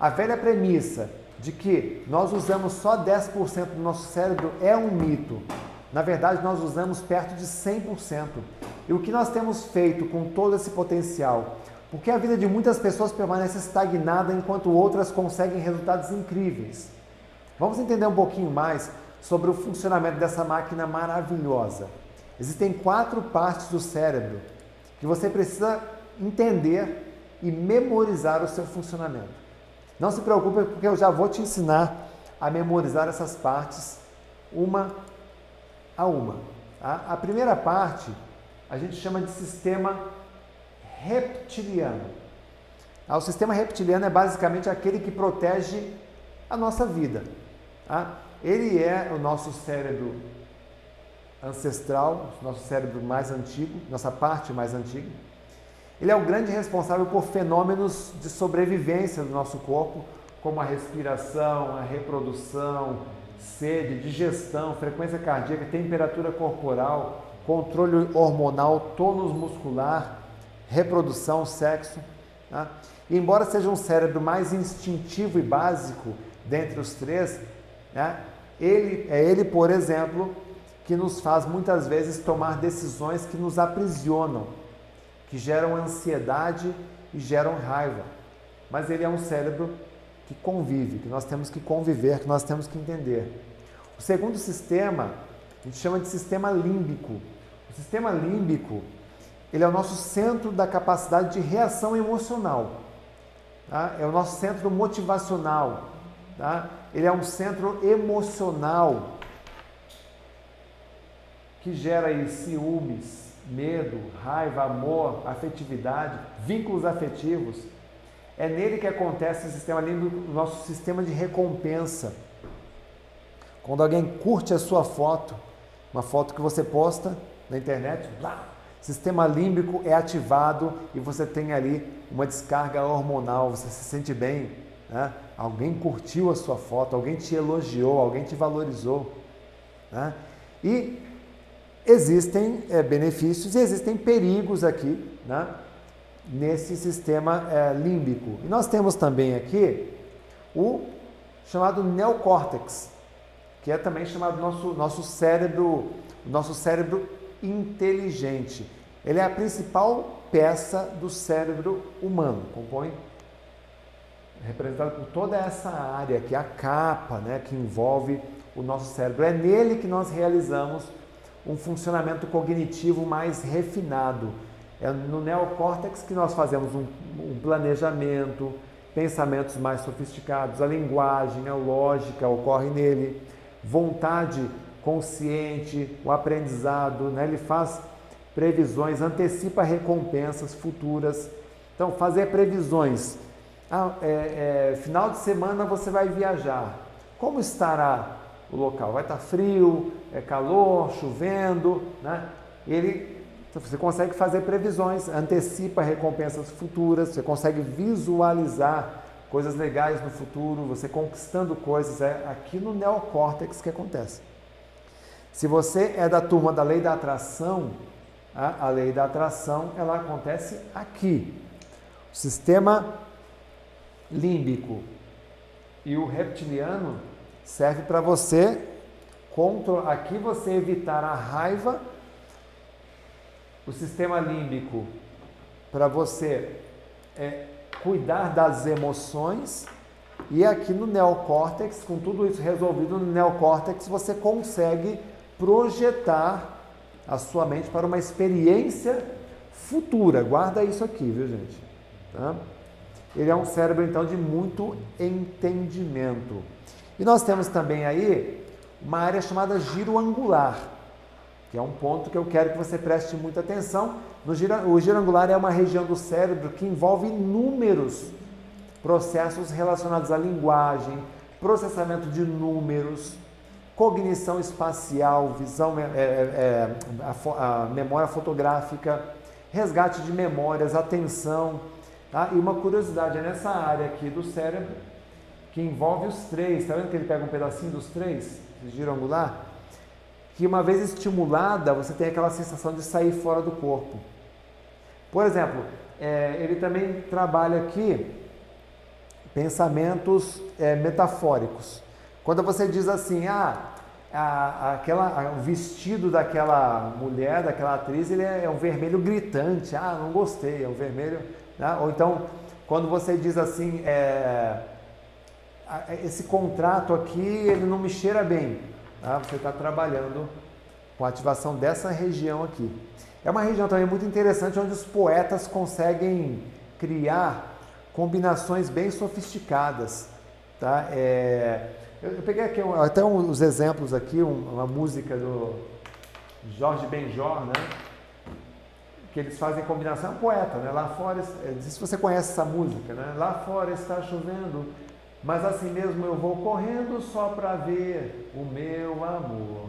A velha premissa de que nós usamos só 10% do nosso cérebro é um mito. Na verdade, nós usamos perto de 100%. E o que nós temos feito com todo esse potencial? Porque a vida de muitas pessoas permanece estagnada enquanto outras conseguem resultados incríveis. Vamos entender um pouquinho mais sobre o funcionamento dessa máquina maravilhosa. Existem quatro partes do cérebro que você precisa entender e memorizar o seu funcionamento. Não se preocupe, porque eu já vou te ensinar a memorizar essas partes uma a uma. Tá? A primeira parte a gente chama de sistema reptiliano. Ah, o sistema reptiliano é basicamente aquele que protege a nossa vida. Tá? Ele é o nosso cérebro ancestral, nosso cérebro mais antigo, nossa parte mais antiga. Ele é o grande responsável por fenômenos de sobrevivência do nosso corpo, como a respiração, a reprodução, sede, digestão, frequência cardíaca, temperatura corporal, controle hormonal, tônus muscular, reprodução, sexo. Tá? E embora seja um cérebro mais instintivo e básico dentre os três, né? ele, é ele, por exemplo, que nos faz muitas vezes tomar decisões que nos aprisionam que geram ansiedade e geram raiva. Mas ele é um cérebro que convive, que nós temos que conviver, que nós temos que entender. O segundo sistema, a gente chama de sistema límbico. O sistema límbico, ele é o nosso centro da capacidade de reação emocional. Tá? É o nosso centro motivacional. Tá? Ele é um centro emocional que gera aí ciúmes, medo, raiva, amor, afetividade, vínculos afetivos. É nele que acontece o sistema límbico, o nosso sistema de recompensa. Quando alguém curte a sua foto, uma foto que você posta na internet, lá, sistema límbico é ativado e você tem ali uma descarga hormonal, você se sente bem, né? alguém curtiu a sua foto, alguém te elogiou, alguém te valorizou. Né? E existem é, benefícios e existem perigos aqui né? nesse sistema é, límbico. E nós temos também aqui o chamado neocórtex, que é também chamado nosso, nosso cérebro, nosso cérebro inteligente. Ele é a principal peça do cérebro humano, compõe representado por toda essa área que é a capa, né, que envolve o nosso cérebro. É nele que nós realizamos um funcionamento cognitivo mais refinado. É no neocórtex que nós fazemos um, um planejamento, pensamentos mais sofisticados, a linguagem, a lógica ocorre nele, vontade consciente, o aprendizado, né? ele faz previsões, antecipa recompensas futuras. Então, fazer previsões. Ah, é, é, final de semana você vai viajar. Como estará o local? Vai estar frio, é calor, chovendo, né? Ele, você consegue fazer previsões, antecipa recompensas futuras, você consegue visualizar coisas legais no futuro, você conquistando coisas. É aqui no neocórtex que acontece. Se você é da turma da lei da atração, a, lei da atração ela acontece aqui. O sistema límbico e o reptiliano serve para você contra aqui você evitar a raiva, o sistema límbico para você é, cuidar das emoções e aqui no neocórtex, com tudo isso resolvido no neocórtex, você consegue projetar a sua mente para uma experiência futura. Guarda isso aqui, viu, gente? Tá? Ele é um cérebro então de muito entendimento. E nós temos também aí uma área chamada giro angular, que é um ponto que eu quero que você preste muita atenção. No giro, o giro angular é uma região do cérebro que envolve inúmeros processos relacionados à linguagem, processamento de números, cognição espacial, visão, é, é, é, a, a, memória fotográfica, resgate de memórias, atenção. Tá? E uma curiosidade, é nessa área aqui do cérebro que envolve os três, está vendo que ele pega um pedacinho dos três, giro angular? Que uma vez estimulada, você tem aquela sensação de sair fora do corpo. Por exemplo, é, ele também trabalha aqui pensamentos é, metafóricos. Quando você diz assim, ah, a, aquela, o vestido daquela mulher, daquela atriz, ele é, é um vermelho gritante, ah, não gostei, é um vermelho. Né? Ou então, quando você diz assim, é, esse contrato aqui, ele não me cheira bem, tá? você está trabalhando com a ativação dessa região aqui. É uma região também muito interessante onde os poetas conseguem criar combinações bem sofisticadas. Tá? É, eu, eu peguei aqui um, até uns exemplos aqui, um, uma música do Jorge Benjor, né? Que eles fazem combinação, é um poeta, né? Lá fora, sei se você conhece essa música, né? Lá fora está chovendo, mas assim mesmo eu vou correndo só para ver o meu amor.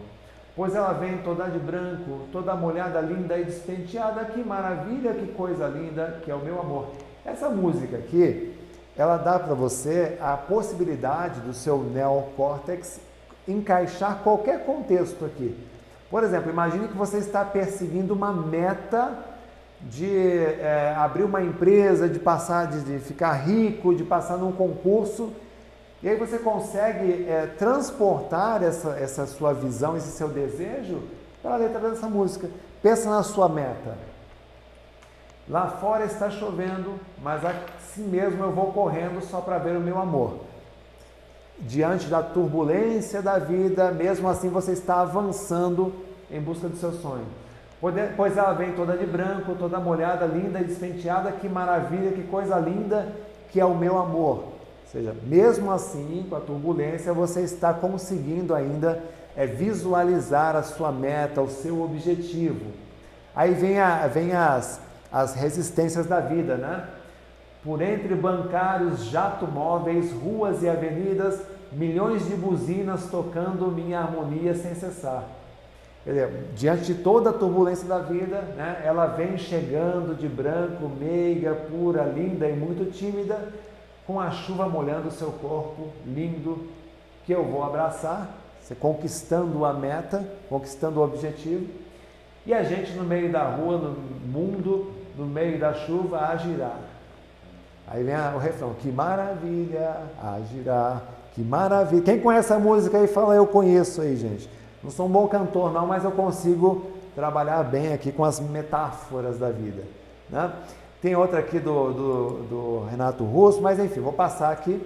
Pois ela vem toda de branco, toda molhada, linda e despenteada, que maravilha, que coisa linda, que é o meu amor. Essa música aqui, ela dá para você a possibilidade do seu neocórtex encaixar qualquer contexto aqui. Por exemplo, imagine que você está perseguindo uma meta de é, abrir uma empresa, de passar, de, de, ficar rico, de passar num concurso, e aí você consegue é, transportar essa, essa sua visão, esse seu desejo para a letra dessa música. Pensa na sua meta. Lá fora está chovendo, mas assim mesmo eu vou correndo só para ver o meu amor. diante da turbulência da vida, mesmo assim você está avançando em busca do seu sonho. Pois ela vem toda de branco, toda molhada, linda e despenteada, que maravilha, que coisa linda que é o meu amor. Ou seja, mesmo assim, com a turbulência, você está conseguindo ainda é, visualizar a sua meta, o seu objetivo. Aí vem, a, vem as, as resistências da vida, né? Por entre bancários, jato móveis, ruas e avenidas, milhões de buzinas tocando minha harmonia sem cessar. Diante de toda a turbulência da vida, né, ela vem chegando de branco, meiga, pura, linda e muito tímida, com a chuva molhando seu corpo lindo, que eu vou abraçar, conquistando a meta, conquistando o objetivo, e a gente no meio da rua, no mundo, no meio da chuva, a girar. Aí vem o refrão, que maravilha, a girar, que maravilha. Quem conhece a música aí, fala, eu conheço aí, gente. Não sou um bom cantor, não, mas eu consigo trabalhar bem aqui com as metáforas da vida. Né? Tem outra aqui do, do, do Renato Russo, mas enfim, vou passar aqui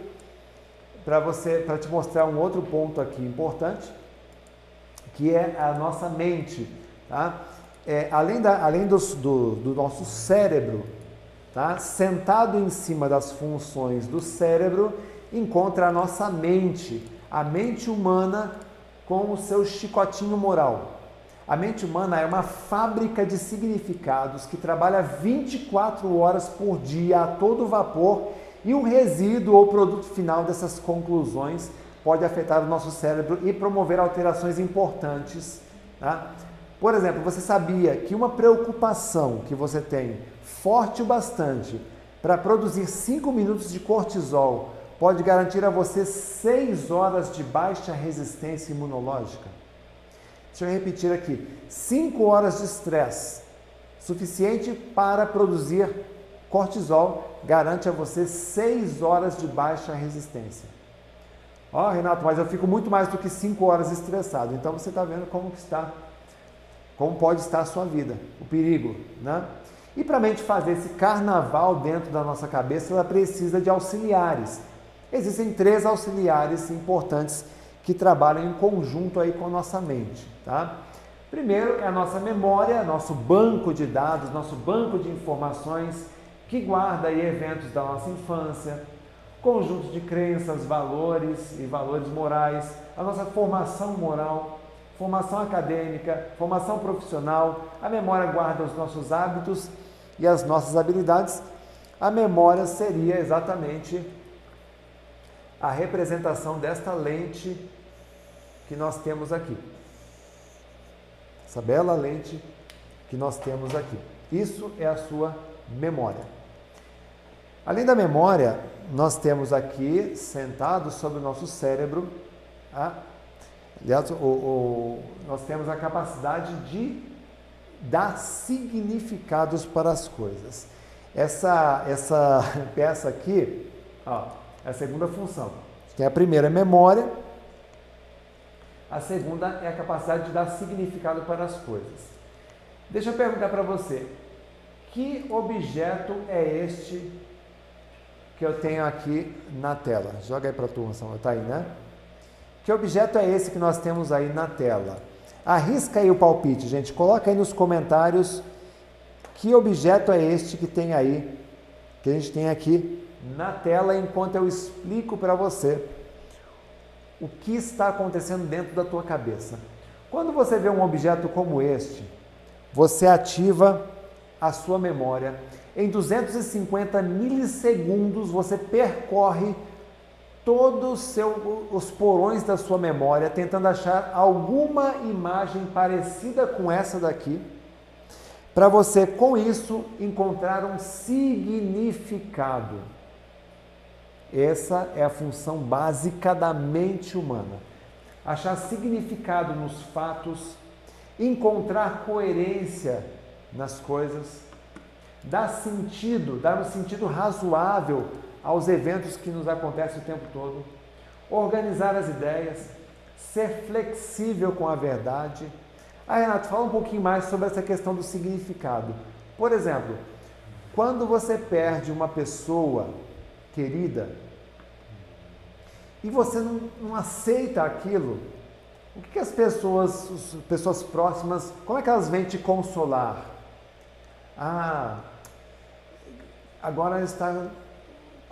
para você, para te mostrar um outro ponto aqui importante, que é a nossa mente. Tá? É, além da, além dos, do, do nosso cérebro, tá? sentado em cima das funções do cérebro, encontra a nossa mente. A mente humana com o seu chicotinho moral. A mente humana é uma fábrica de significados que trabalha 24 horas por dia a todo vapor e o resíduo ou produto final dessas conclusões pode afetar o nosso cérebro e promover alterações importantes. Tá? Por exemplo, você sabia que uma preocupação que você tem forte o bastante para produzir 5 minutos de cortisol pode garantir a você 6 horas de baixa resistência imunológica. Deixa eu repetir aqui: 5 horas de estresse, suficiente para produzir cortisol, garante a você 6 horas de baixa resistência. Ó, oh, Renato, mas eu fico muito mais do que 5 horas estressado. Então você está vendo como está, como pode estar a sua vida, o perigo, né? E para a mente fazer esse carnaval dentro da nossa cabeça, ela precisa de auxiliares. Existem três auxiliares importantes que trabalham em conjunto aí com a nossa mente, tá? Primeiro é a nossa memória, nosso banco de dados, nosso banco de informações que guarda aí eventos da nossa infância, conjunto de crenças, valores e valores morais, a nossa formação moral, formação acadêmica, formação profissional, a memória guarda os nossos hábitos e as nossas habilidades. A memória seria exatamente a representação desta lente que nós temos aqui. Essa bela lente que nós temos aqui. Isso é a sua memória. Além da memória, nós temos aqui, sentado sobre o nosso cérebro, a, aliás, o, o, nós temos a capacidade de dar significados para as coisas. Essa, essa peça aqui, ó, é a segunda função. Tem a primeira, memória. A segunda é a capacidade de dar significado para as coisas. Deixa eu perguntar para você: que objeto é este que eu tenho aqui na tela? Joga aí para a turma, está aí, né? Que objeto é esse que nós temos aí na tela? Arrisca aí o palpite, gente. Coloca aí nos comentários que objeto é este que tem aí, que a gente tem aqui na tela enquanto eu explico para você o que está acontecendo dentro da tua cabeça. Quando você vê um objeto como este, você ativa a sua memória. Em 250 milissegundos você percorre todos os porões da sua memória, tentando achar alguma imagem parecida com essa daqui, para você com isso encontrar um significado. Essa é a função básica da mente humana. Achar significado nos fatos, encontrar coerência nas coisas, dar sentido, dar um sentido razoável aos eventos que nos acontecem o tempo todo, organizar as ideias, ser flexível com a verdade. Ah, Renato, fala um pouquinho mais sobre essa questão do significado. Por exemplo, quando você perde uma pessoa querida, e você não, não aceita aquilo, o que, que as pessoas, as pessoas próximas, como é que elas vêm te consolar? Ah, agora está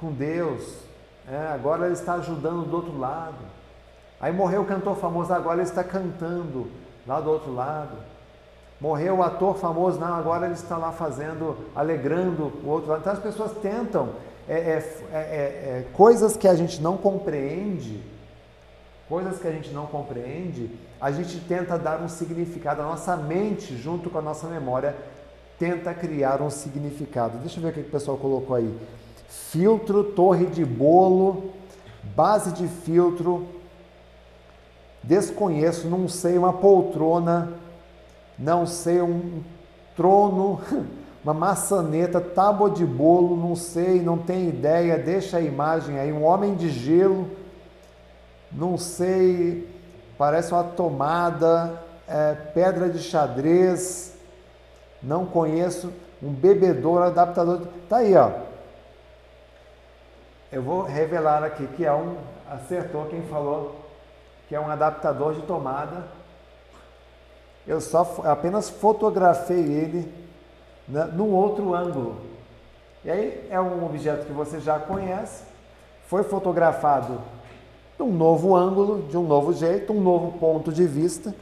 com Deus, é, agora ela está ajudando do outro lado. Aí morreu o cantor famoso, agora ele está cantando lá do outro lado. Morreu o ator famoso, não, agora ele está lá fazendo, alegrando o outro lado. Então as pessoas tentam é, é, é, é coisas que a gente não compreende, coisas que a gente não compreende, a gente tenta dar um significado. A nossa mente, junto com a nossa memória, tenta criar um significado. Deixa eu ver o que o pessoal colocou aí. Filtro, torre de bolo, base de filtro, desconheço, não sei, uma poltrona, não sei, um trono, uma maçaneta, tábua de bolo, não sei, não tenho ideia, deixa a imagem aí, um homem de gelo, não sei, parece uma tomada, é, pedra de xadrez, não conheço um bebedouro adaptador. Tá aí, ó. Eu vou revelar aqui que é um acertou quem falou que é um adaptador de tomada. Eu só apenas fotografei ele né, num outro ângulo. E aí é um objeto que você já conhece, foi fotografado de um novo ângulo, de um novo jeito, um novo ponto de vista,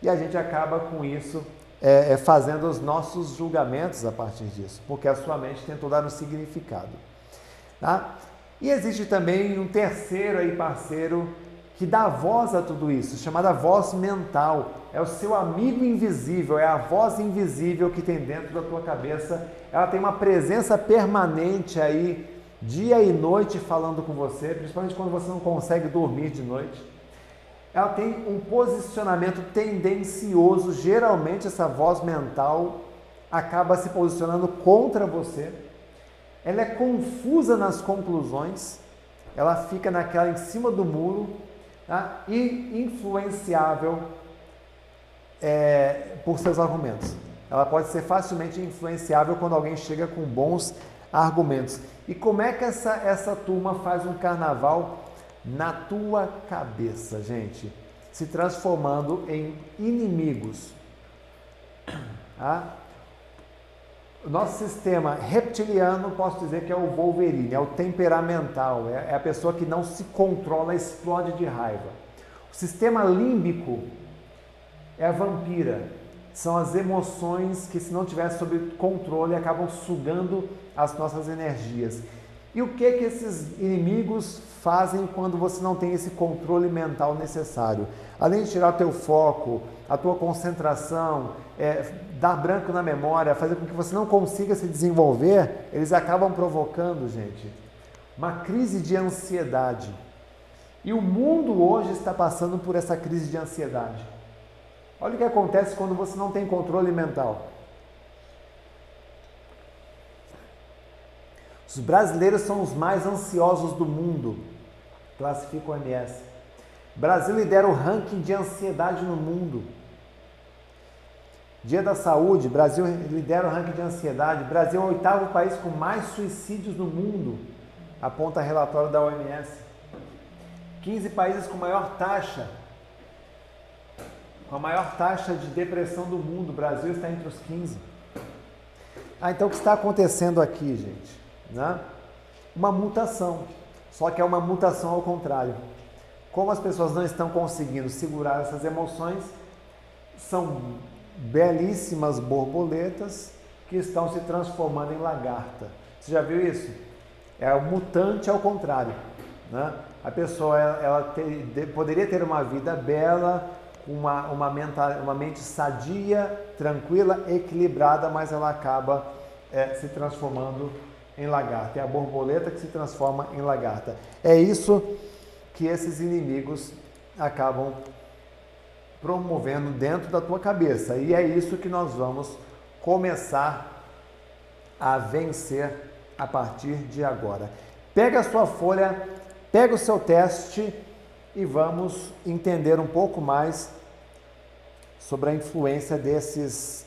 e a gente acaba com isso é, é, fazendo os nossos julgamentos a partir disso, porque a sua mente tentou dar um significado. Tá? E existe também um terceiro aí parceiro que dá voz a tudo isso, chamada voz mental. É o seu amigo invisível, é a voz invisível que tem dentro da tua cabeça. Ela tem uma presença permanente aí, dia e noite falando com você, principalmente quando você não consegue dormir de noite ela tem um posicionamento tendencioso. Geralmente, essa voz mental acaba se posicionando contra você. Ela é confusa nas conclusões, ela fica naquela em cima do muro tá? e influenciável é, por seus argumentos. Ela pode ser facilmente influenciável quando alguém chega com bons argumentos. E como é que essa, essa turma faz um carnaval na tua cabeça, gente, se transformando em inimigos. Tá? Nosso sistema reptiliano, posso dizer que é o Wolverine, é o temperamental, é, é a pessoa que não se controla, explode de raiva. O sistema límbico é a vampira, são as emoções que, se não tiver sob controle, acabam sugando as nossas energias. E o que que esses inimigos fazem quando você não tem esse controle mental necessário? Além de tirar teu foco, a tua concentração, é, dar branco na memória, fazer com que você não consiga se desenvolver, eles acabam provocando, gente, uma crise de ansiedade. E o mundo hoje está passando por essa crise de ansiedade. Olha o que acontece quando você não tem controle mental. Os brasileiros são os mais ansiosos do mundo, classifica o OMS. Brasil lidera o ranking de ansiedade no mundo. Dia da Saúde, Brasil lidera o ranking de ansiedade. Brasil é o oitavo país com mais suicídios no mundo, aponta relatório da OMS. 15 países com maior taxa, com a maior taxa de depressão do mundo. O Brasil está entre os 15. Ah, então o que está acontecendo aqui, gente? Né? uma mutação, só que é uma mutação ao contrário. Como as pessoas não estão conseguindo segurar essas emoções, são belíssimas borboletas que estão se transformando em lagarta. Você já viu isso? É o mutante ao contrário. Né? A pessoa ela, poderia ter uma vida bela, uma, uma, uma mente sadia, tranquila, equilibrada, mas ela acaba é, se transformando em lagarta, é a borboleta que se transforma em lagarta. É isso que esses inimigos acabam promovendo dentro da tua cabeça. E é isso que nós vamos começar a vencer a partir de agora. Pega a sua folha, pega o seu teste e vamos entender um pouco mais sobre a influência desses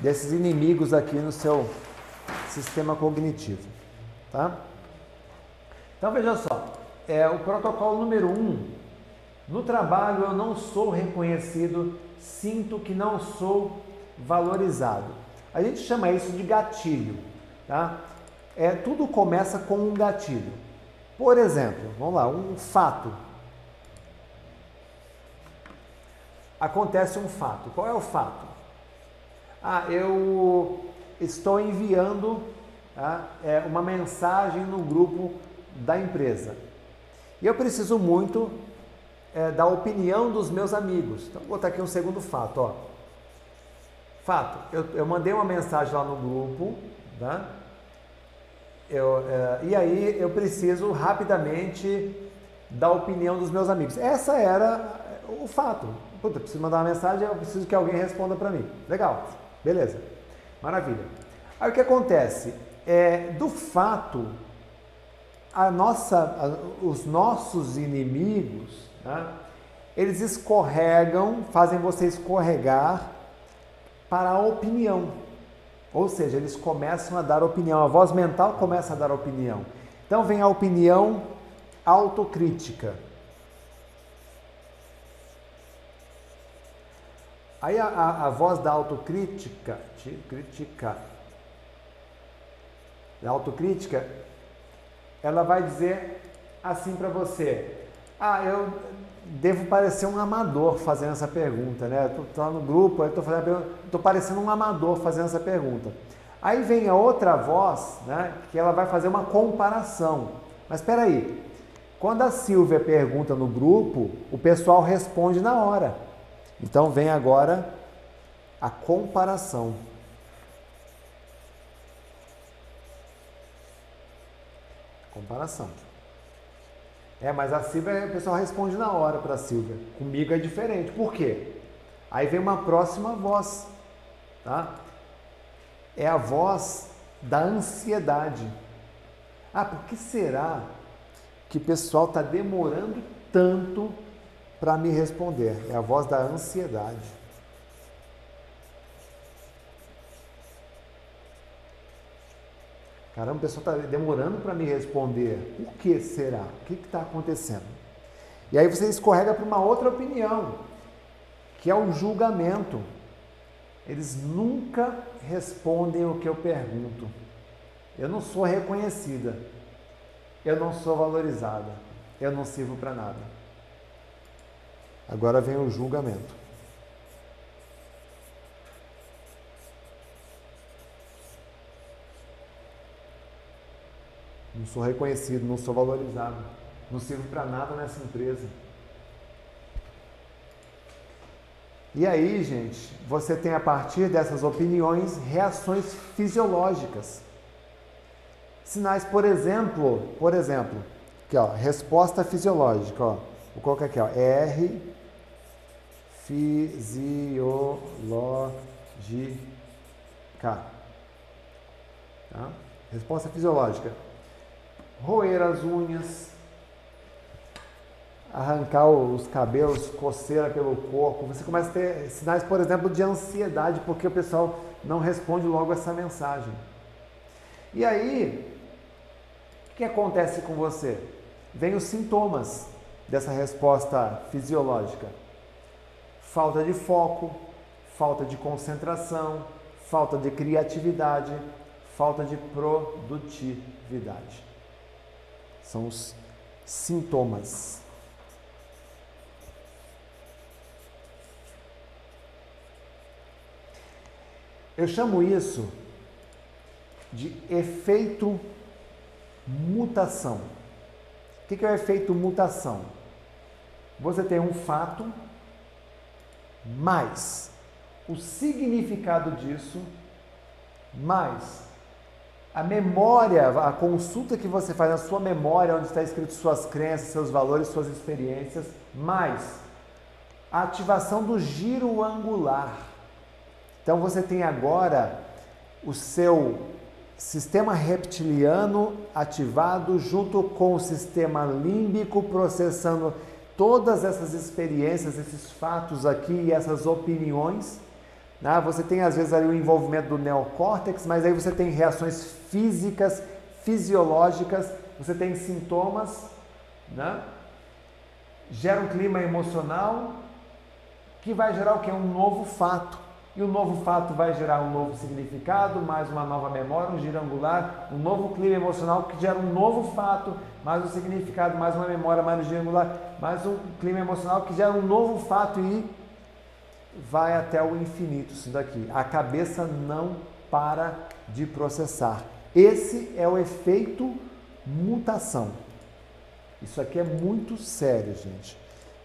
desses inimigos aqui no seu sistema cognitivo. Tá? Então veja só, é o protocolo número um. No trabalho eu não sou reconhecido, sinto que não sou valorizado. A gente chama isso de gatilho, tá? É, tudo começa com um gatilho. Por exemplo, vamos lá, um fato. Acontece um fato. Qual é o fato? Ah, eu estou enviando tá, é, uma mensagem no grupo da empresa. E eu preciso muito é, da opinião dos meus amigos. Então, vou botar aqui um segundo fato. Ó. Fato, eu, eu mandei uma mensagem lá no grupo, tá? Eu, é, e aí eu preciso rapidamente da opinião dos meus amigos. Essa era o fato. Puta, preciso mandar uma mensagem, eu preciso que alguém responda para mim. Legal, beleza, maravilha. Aí o que acontece? É, do fato, a nossa, a, os nossos inimigos, né, eles escorregam, fazem você escorregar para a opinião. Ou seja, eles começam a dar opinião, a voz mental começa a dar opinião. Então vem a opinião autocrítica. Aí a, a, a voz da autocrítica, crítica, da autocrítica, ela vai dizer assim para você: Ah, eu devo parecer um amador fazendo essa pergunta, né? Estou no grupo, estou fazendo estou parecendo um amador fazendo essa pergunta. Aí vem a outra voz, né? Que ela vai fazer uma comparação. Mas espera aí, quando a Silvia pergunta no grupo, o pessoal responde na hora. Então vem agora a comparação. Comparação. É, mas a Silvia, o pessoal responde na hora para a Silvia. Comigo é diferente. Por quê? Aí vem uma próxima voz, tá? É a voz da ansiedade. Ah, por que será que o pessoal está demorando tanto para me responder? É a voz da ansiedade. Caramba, o pessoal está demorando para me responder. Por que será? O que está acontecendo? E aí você escorrega para uma outra opinião, que é o julgamento. Eles nunca respondem o que eu pergunto. Eu não sou reconhecida. Eu não sou valorizada. Eu não sirvo para nada. Agora vem o julgamento. não sou reconhecido, não sou valorizado, não sirvo para nada nessa empresa. E aí, gente, você tem a partir dessas opiniões reações fisiológicas. Sinais, por exemplo, por exemplo, aqui ó, resposta fisiológica, ó. Vou colocar aqui, ó, R fisiológica. Tá? Resposta fisiológica roer as unhas, arrancar os cabelos, coceira pelo corpo. Você começa a ter sinais, por exemplo, de ansiedade, porque o pessoal não responde logo essa mensagem. E aí, o que acontece com você? Vem os sintomas dessa resposta fisiológica: falta de foco, falta de concentração, falta de criatividade, falta de produtividade. São os sintomas. Eu chamo isso de efeito mutação. O que é o efeito mutação? Você tem um fato, mais o significado disso, mais a memória, a consulta que você faz na sua memória, onde está escrito suas crenças, seus valores, suas experiências, mais a ativação do giro angular. Então você tem agora o seu sistema reptiliano ativado junto com o sistema límbico processando todas essas experiências, esses fatos aqui essas opiniões né? Você tem às vezes ali o envolvimento do neocórtex, mas aí você tem reações físicas, fisiológicas, você tem sintomas né? gera um clima emocional que vai gerar o que? Um novo fato. E o novo fato vai gerar um novo significado, mais uma nova memória, um giro angular, um novo clima emocional que gera um novo fato, mais um significado, mais uma memória, mais um angular, mais um clima emocional que gera um novo fato e vai até o infinito isso daqui. A cabeça não para de processar. Esse é o efeito mutação. Isso aqui é muito sério, gente.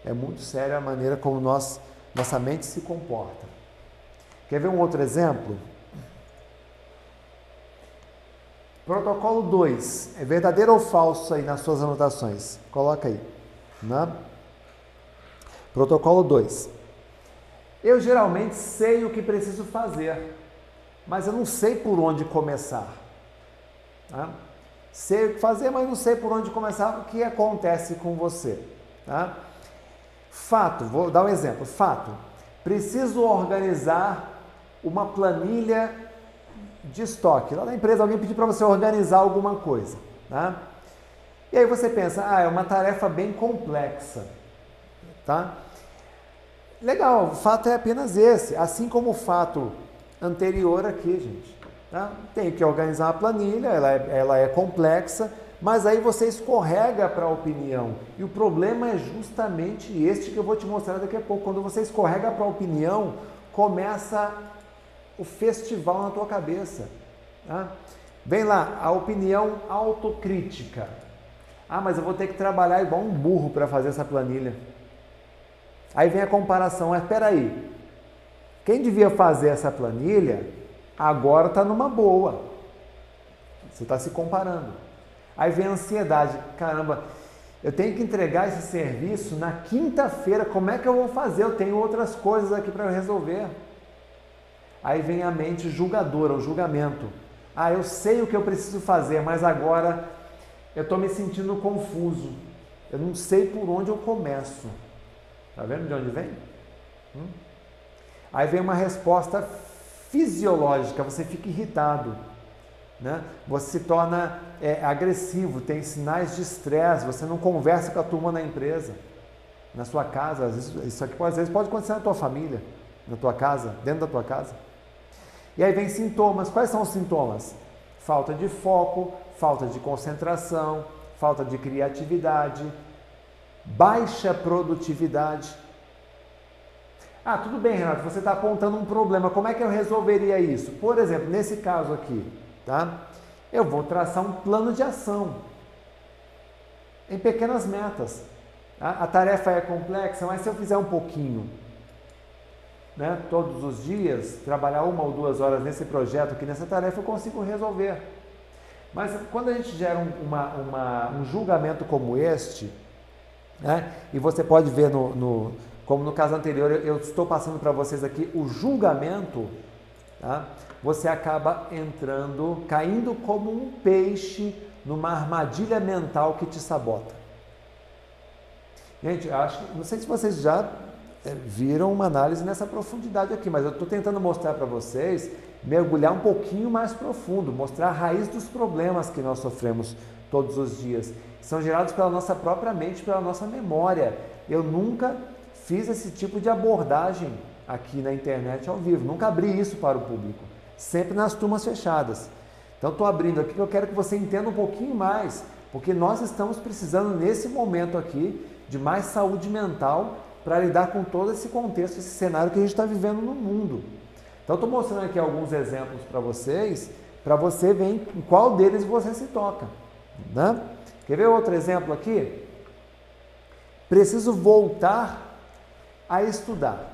É muito sério a maneira como nós, nossa mente se comporta. Quer ver um outro exemplo? Protocolo 2. É verdadeiro ou falso aí nas suas anotações? Coloca aí. Né? Protocolo 2. Eu geralmente sei o que preciso fazer, mas eu não sei por onde começar. Tá? Sei o que fazer, mas não sei por onde começar. O que acontece com você? Tá? Fato, vou dar um exemplo. Fato, preciso organizar uma planilha de estoque. Lá na empresa alguém pediu para você organizar alguma coisa. Tá? E aí você pensa, ah, é uma tarefa bem complexa. Tá? Legal, o fato é apenas esse. Assim como o fato anterior aqui, gente. Tá? Tem que organizar a planilha, ela é, ela é complexa, mas aí você escorrega para a opinião. E o problema é justamente este que eu vou te mostrar daqui a pouco. Quando você escorrega para a opinião, começa o festival na tua cabeça. Tá? Vem lá, a opinião autocrítica. Ah, mas eu vou ter que trabalhar igual um burro para fazer essa planilha. Aí vem a comparação, espera aí, quem devia fazer essa planilha agora está numa boa. Você está se comparando. Aí vem a ansiedade. Caramba, eu tenho que entregar esse serviço na quinta-feira. Como é que eu vou fazer? Eu tenho outras coisas aqui para resolver. Aí vem a mente julgadora, o julgamento. Ah, eu sei o que eu preciso fazer, mas agora eu estou me sentindo confuso. Eu não sei por onde eu começo. Está vendo de onde vem? Hum? Aí vem uma resposta fisiológica, você fica irritado, né? você se torna é, agressivo, tem sinais de estresse, você não conversa com a turma na empresa, na sua casa, isso aqui às vezes pode acontecer na tua família, na tua casa, dentro da tua casa. E aí vem sintomas, quais são os sintomas? Falta de foco, falta de concentração, falta de criatividade, baixa produtividade, ah, tudo bem, Renato, você está apontando um problema. Como é que eu resolveria isso? Por exemplo, nesse caso aqui, tá? Eu vou traçar um plano de ação em pequenas metas. A, a tarefa é complexa, mas se eu fizer um pouquinho, né, todos os dias, trabalhar uma ou duas horas nesse projeto aqui, nessa tarefa, eu consigo resolver. Mas quando a gente gera um, uma, uma, um julgamento como este, né, e você pode ver no, no como no caso anterior, eu estou passando para vocês aqui o julgamento, tá? você acaba entrando, caindo como um peixe numa armadilha mental que te sabota. Gente, acho, não sei se vocês já viram uma análise nessa profundidade aqui, mas eu estou tentando mostrar para vocês, mergulhar um pouquinho mais profundo, mostrar a raiz dos problemas que nós sofremos todos os dias. São gerados pela nossa própria mente, pela nossa memória. Eu nunca fiz esse tipo de abordagem aqui na internet ao vivo. Nunca abri isso para o público, sempre nas turmas fechadas. Então estou abrindo aqui que eu quero que você entenda um pouquinho mais, porque nós estamos precisando nesse momento aqui de mais saúde mental para lidar com todo esse contexto, esse cenário que a gente está vivendo no mundo. Então estou mostrando aqui alguns exemplos para vocês, para você ver em qual deles você se toca. Né? Quer ver outro exemplo aqui? Preciso voltar a estudar.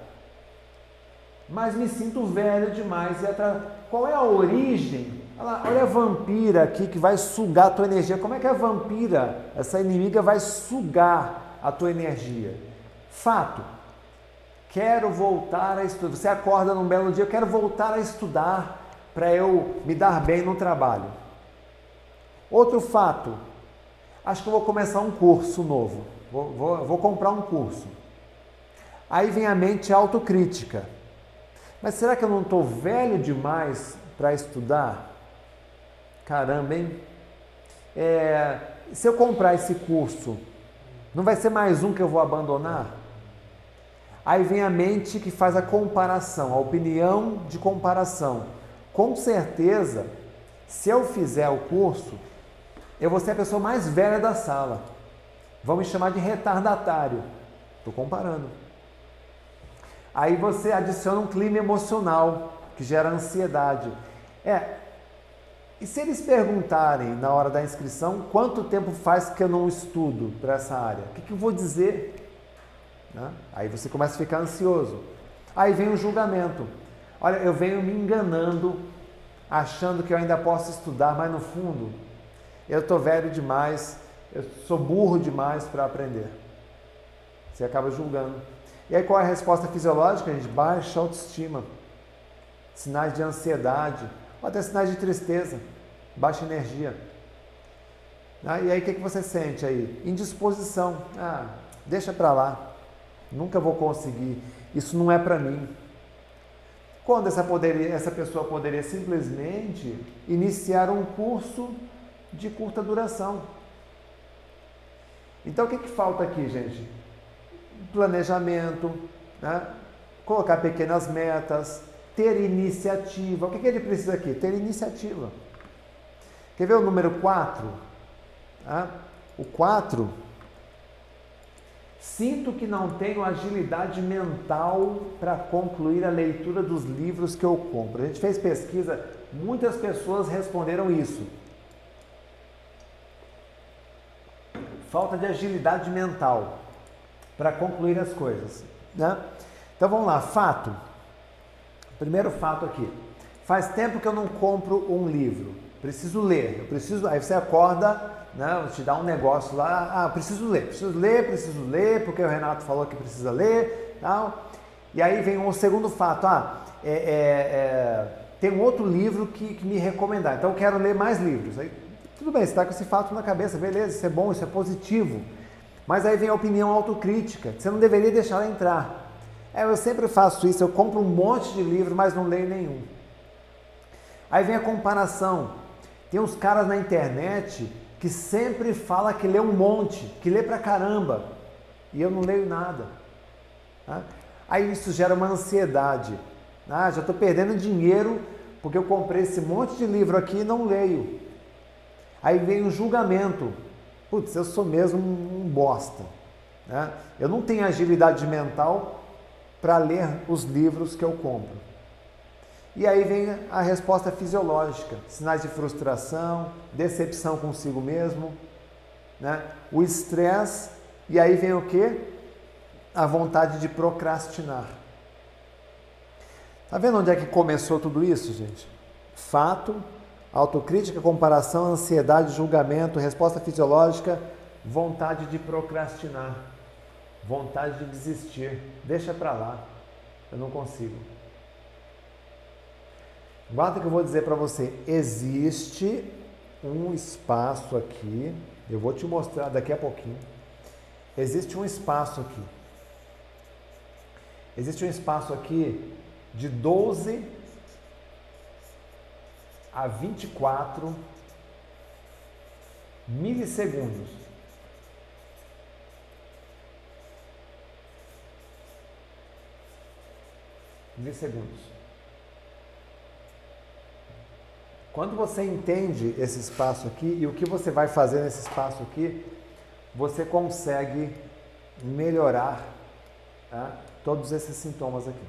Mas me sinto velho demais. E atra... Qual é a origem? Olha a vampira aqui que vai sugar a tua energia. Como é que a vampira, essa inimiga, vai sugar a tua energia? Fato. Quero voltar a estudar. Você acorda num belo dia, eu quero voltar a estudar para eu me dar bem no trabalho. Outro fato. Acho que eu vou começar um curso novo. Vou, vou, vou comprar um curso. Aí vem a mente autocrítica. Mas será que eu não estou velho demais para estudar? Caramba, hein? É, se eu comprar esse curso, Não vai ser mais um que eu vou abandonar? Aí vem a mente que faz a comparação, a opinião de comparação. Com certeza, se eu fizer o curso, eu vou ser a pessoa mais velha da sala. Vão me chamar de retardatário. Estou comparando. Aí você adiciona um clima emocional que gera ansiedade. É. E se eles perguntarem na hora da inscrição quanto tempo faz que eu não estudo para essa área? O que, que eu vou dizer? Né? Aí você começa a ficar ansioso. Aí vem o julgamento. Olha, eu venho me enganando, achando que eu ainda posso estudar, mas no fundo eu estou velho demais, eu sou burro demais para aprender. Você acaba julgando. E aí qual é a resposta fisiológica, gente? Baixa autoestima, sinais de ansiedade, ou até sinais de tristeza, baixa energia. Ah, e aí o que, que você sente aí? Indisposição. Ah, deixa para lá. Nunca vou conseguir. Isso não é para mim. Quando essa, poderia, essa pessoa poderia simplesmente iniciar um curso de curta duração. Então o que, que falta aqui, gente? planejamento, né? colocar pequenas metas, ter iniciativa. O que, que ele precisa aqui? Ter iniciativa. Quer ver o número 4? Né? O 4. Sinto que não tenho agilidade mental para concluir a leitura dos livros que eu compro. A gente fez pesquisa, muitas pessoas responderam isso. Falta de agilidade mental para concluir as coisas. Né? Então vamos lá, fato. Primeiro fato aqui. Faz tempo que eu não compro um livro. Preciso ler. Eu preciso. Aí você acorda, né? Te dá um negócio lá. Ah, preciso ler. Preciso ler, preciso ler, porque o Renato falou que precisa ler, tal. E aí vem um segundo fato. Ah, é, é, é, tem um outro livro que, que, me recomendar. Então eu quero ler mais livros. Aí, tudo bem, você está com esse fato na cabeça, beleza? Isso é bom, isso é positivo. Mas aí vem a opinião autocrítica, que você não deveria deixar ela entrar. É, eu sempre faço isso, eu compro um monte de livro, mas não leio nenhum. Aí vem a comparação. Tem uns caras na internet que sempre fala que lê um monte, que lê pra caramba, e eu não leio nada. Tá? Aí isso gera uma ansiedade. Ah, já estou perdendo dinheiro porque eu comprei esse monte de livro aqui e não leio. Aí vem o julgamento putz, eu sou mesmo um bosta. Né? Eu não tenho agilidade mental para ler os livros que eu compro. E aí vem a resposta fisiológica: sinais de frustração, decepção consigo mesmo, né? o estresse, e aí vem o que? A vontade de procrastinar. Tá vendo onde é que começou tudo isso, gente? Fato, Autocrítica, comparação, ansiedade, julgamento, resposta fisiológica, vontade de procrastinar, vontade de desistir. Deixa para lá, eu não consigo. Guarda que eu vou dizer para você: existe um espaço aqui, eu vou te mostrar daqui a pouquinho. Existe um espaço aqui. Existe um espaço aqui de 12 a 24 milissegundos. Milissegundos. Quando você entende esse espaço aqui e o que você vai fazer nesse espaço aqui, você consegue melhorar tá, todos esses sintomas aqui.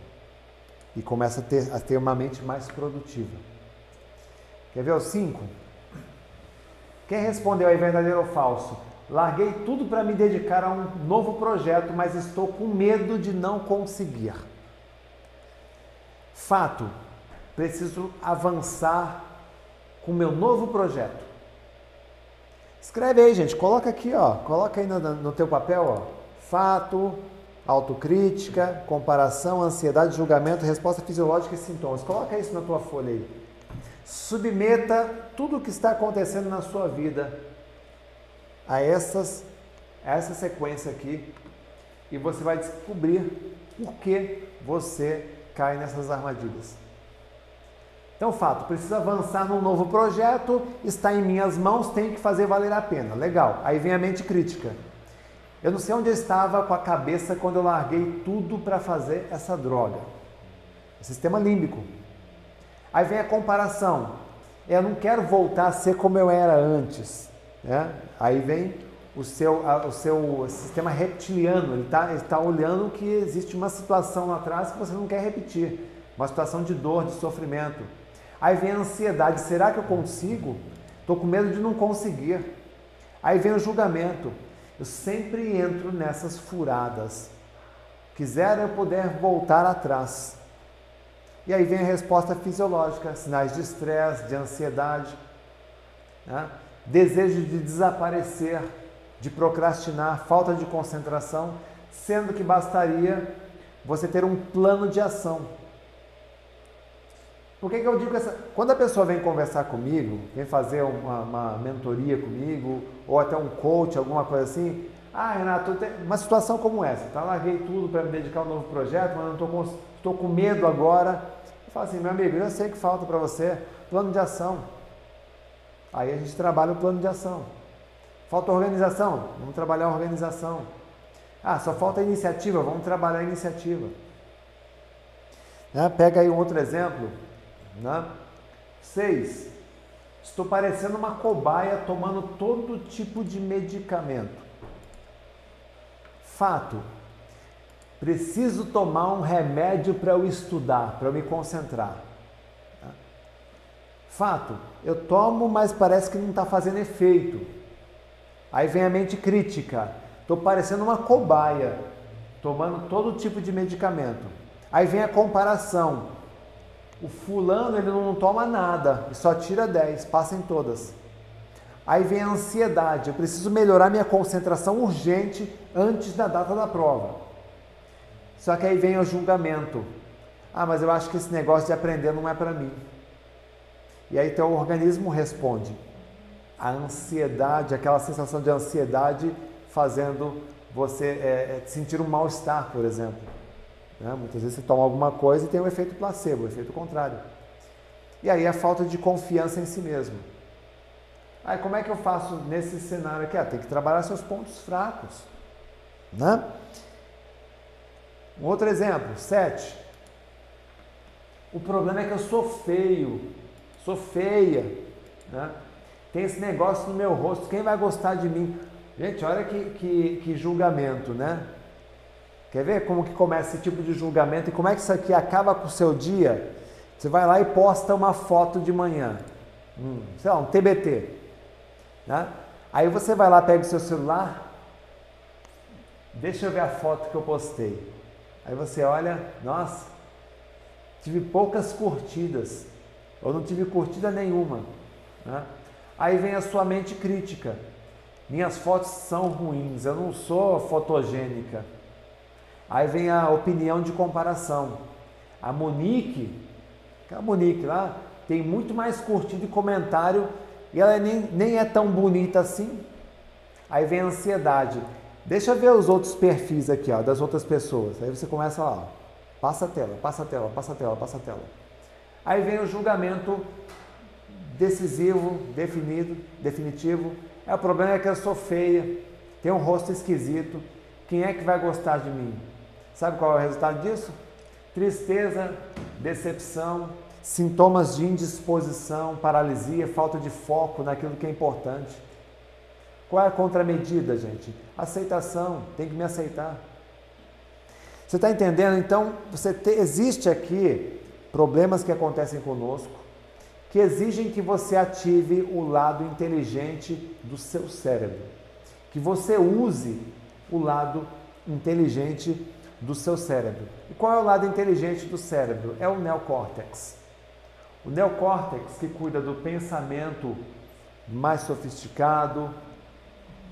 E começa a ter, a ter uma mente mais produtiva. Quer ver o 5? Quem respondeu aí verdadeiro ou falso? Larguei tudo para me dedicar a um novo projeto, mas estou com medo de não conseguir. Fato, preciso avançar com o meu novo projeto. Escreve aí, gente, coloca aqui, ó, coloca aí no, no teu papel, ó. Fato, autocrítica, comparação, ansiedade, julgamento, resposta fisiológica e sintomas. Coloca isso na tua folha aí. Submeta tudo o que está acontecendo na sua vida a essas, a essa sequência aqui e você vai descobrir por que você cai nessas armadilhas. Então, fato, preciso avançar num novo projeto, está em minhas mãos, tem que fazer valer a pena. Legal. Aí vem a mente crítica. Eu não sei onde eu estava com a cabeça quando eu larguei tudo para fazer essa droga. Sistema límbico. Aí vem a comparação. Eu não quero voltar a ser como eu era antes. Né? Aí vem o seu, o seu sistema reptiliano. Ele está tá olhando que existe uma situação lá atrás que você não quer repetir. Uma situação de dor, de sofrimento. Aí vem a ansiedade. Será que eu consigo? Estou com medo de não conseguir. Aí vem o julgamento. Eu sempre entro nessas furadas. Quiser eu poder voltar atrás. E aí vem a resposta fisiológica, sinais de estresse, de ansiedade, né? desejo de desaparecer, de procrastinar, falta de concentração, sendo que bastaria você ter um plano de ação. Por que, que eu digo essa? Quando a pessoa vem conversar comigo, vem fazer uma, uma mentoria comigo, ou até um coach, alguma coisa assim, ah, Renato, uma situação como essa, tá? Larguei tudo para me dedicar a um novo projeto, mas não estou com, estou com medo agora. Eu falo assim, meu amigo, eu sei que falta para você plano de ação. Aí a gente trabalha o plano de ação. Falta organização, vamos trabalhar a organização. Ah, só falta iniciativa, vamos trabalhar a iniciativa. Né? Pega aí um outro exemplo. Né? Seis, estou parecendo uma cobaia tomando todo tipo de medicamento. Fato, preciso tomar um remédio para eu estudar, para eu me concentrar. Fato, eu tomo, mas parece que não está fazendo efeito. Aí vem a mente crítica. Estou parecendo uma cobaia, tomando todo tipo de medicamento. Aí vem a comparação. O fulano ele não toma nada, só tira 10, passa em todas. Aí vem a ansiedade, eu preciso melhorar minha concentração urgente antes da data da prova. Só que aí vem o julgamento. Ah, mas eu acho que esse negócio de aprender não é para mim. E aí teu organismo responde. A ansiedade, aquela sensação de ansiedade fazendo você é, é sentir um mal-estar, por exemplo. Né? Muitas vezes você toma alguma coisa e tem um efeito placebo, um efeito contrário. E aí a falta de confiança em si mesmo. Aí como é que eu faço nesse cenário aqui? Ah, tem que trabalhar seus pontos fracos. Né? Um outro exemplo, sete. O problema é que eu sou feio, sou feia. Né? Tem esse negócio no meu rosto, quem vai gostar de mim? Gente, olha que, que, que julgamento, né? Quer ver como que começa esse tipo de julgamento e como é que isso aqui acaba com o seu dia? Você vai lá e posta uma foto de manhã, hum, sei lá, um TBT. Né? Aí você vai lá, pega o seu celular, deixa eu ver a foto que eu postei. Aí você olha, nossa, tive poucas curtidas, ou não tive curtida nenhuma. Né? Aí vem a sua mente crítica. Minhas fotos são ruins, eu não sou fotogênica. Aí vem a opinião de comparação. A Monique, a Monique lá, tem muito mais curtido e comentário e ela nem, nem é tão bonita assim. Aí vem a ansiedade. Deixa eu ver os outros perfis aqui, ó, das outras pessoas. Aí você começa lá, ó, passa a tela, passa a tela, passa a tela, passa a tela. Aí vem o julgamento decisivo, definido, definitivo. É, o problema é que eu sou feia, tenho um rosto esquisito. Quem é que vai gostar de mim? Sabe qual é o resultado disso? Tristeza, decepção, sintomas de indisposição, paralisia, falta de foco naquilo que é importante. Qual é a contramedida, gente? Aceitação, tem que me aceitar. Você está entendendo? Então, você te, existe aqui problemas que acontecem conosco que exigem que você ative o lado inteligente do seu cérebro, que você use o lado inteligente do seu cérebro. E qual é o lado inteligente do cérebro? É o neocórtex. O neocórtex que cuida do pensamento mais sofisticado,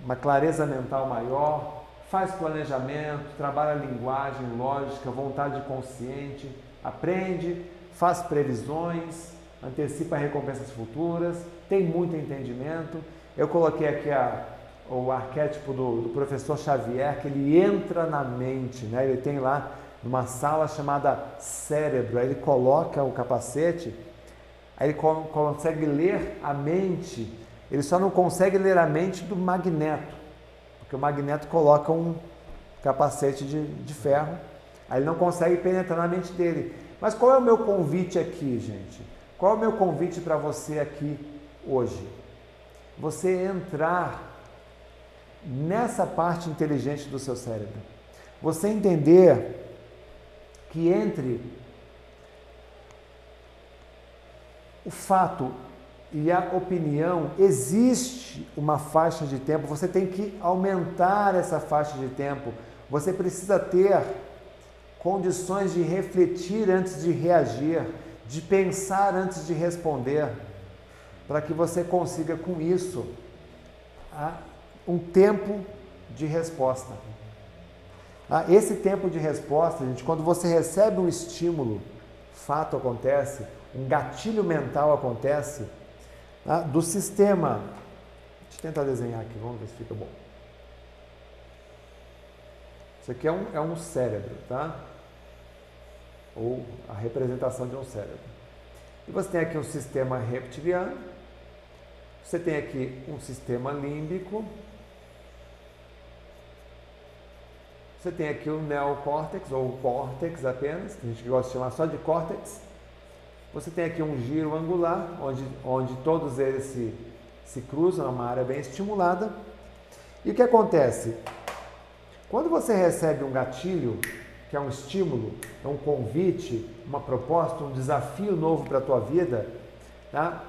uma clareza mental maior, faz planejamento, trabalha linguagem, lógica, vontade consciente, aprende, faz previsões, antecipa recompensas futuras, tem muito entendimento. Eu coloquei aqui a, o arquétipo do, do, professor Xavier, que ele entra na mente, né? ele tem lá numa sala chamada cérebro, aí ele coloca o capacete, aí ele co consegue ler a mente, ele só não consegue ler a mente do magneto, Porque o magneto coloca um capacete de, de ferro, aí ele não consegue penetrar na mente dele. Mas qual é o meu convite aqui, gente? Qual é o meu convite para você aqui hoje? Você entrar nessa parte inteligente do seu cérebro. Você entender que entre o fato e a opinião existe uma faixa de tempo, você tem que aumentar essa faixa de tempo. Você precisa ter condições de refletir antes de reagir, de pensar antes de responder, para que você consiga com isso um tempo de resposta. Ah, esse tempo de resposta, gente, quando você recebe um estímulo, fato acontece, um gatilho mental acontece, ah, do sistema. Deixa eu tentar desenhar aqui, vamos ver se fica bom. Isso aqui é um, é um cérebro, tá? Ou a representação de um cérebro. E você tem aqui um sistema reptiliano, você tem aqui um sistema límbico, Você tem aqui o neocórtex, ou o córtex apenas, tem gente que gosta de chamar só de córtex. Você tem aqui um giro angular, onde, onde todos eles se, se cruzam, é uma área bem estimulada. E o que acontece? Quando você recebe um gatilho, que é um estímulo, é um convite, uma proposta, um desafio novo para a tua vida, tá?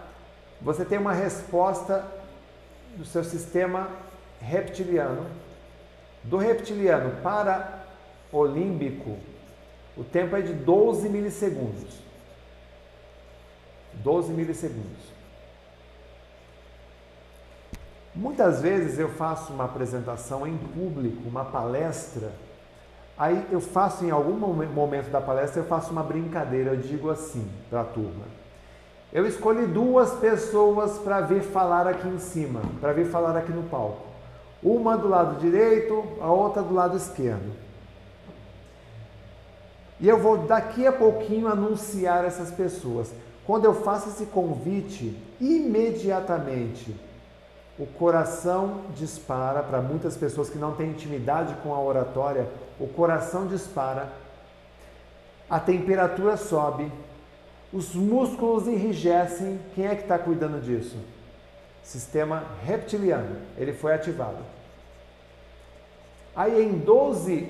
você tem uma resposta do seu sistema reptiliano, do reptiliano para o límbico, o tempo é de 12 milissegundos. 12 milissegundos. Muitas vezes eu faço uma apresentação em público, uma palestra, aí eu faço em algum momento da palestra, eu faço uma brincadeira, eu digo assim para a turma. Eu escolhi duas pessoas para vir falar aqui em cima, para vir falar aqui no palco. Uma do lado direito, a outra do lado esquerdo. E eu vou daqui a pouquinho anunciar essas pessoas. Quando eu faço esse convite, imediatamente o coração dispara para muitas pessoas que não têm intimidade com a oratória, o coração dispara, a temperatura sobe, os músculos enrijecem. Quem é que está cuidando disso? sistema reptiliano, ele foi ativado. Aí em 12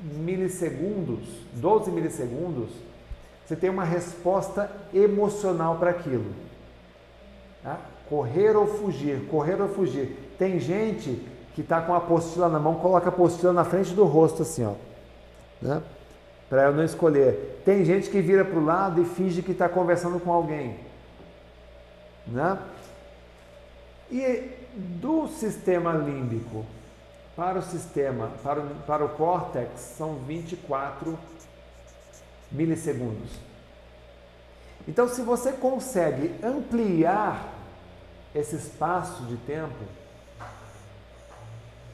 milissegundos, 12 milissegundos, você tem uma resposta emocional para aquilo. Tá? Correr ou fugir, correr ou fugir. Tem gente que está com a apostila na mão, coloca a apostila na frente do rosto assim, ó. Né? Para eu não escolher. Tem gente que vira para o lado e finge que está conversando com alguém. Né? E do sistema límbico para o sistema, para o, para o córtex, são 24 milissegundos. Então, se você consegue ampliar esse espaço de tempo,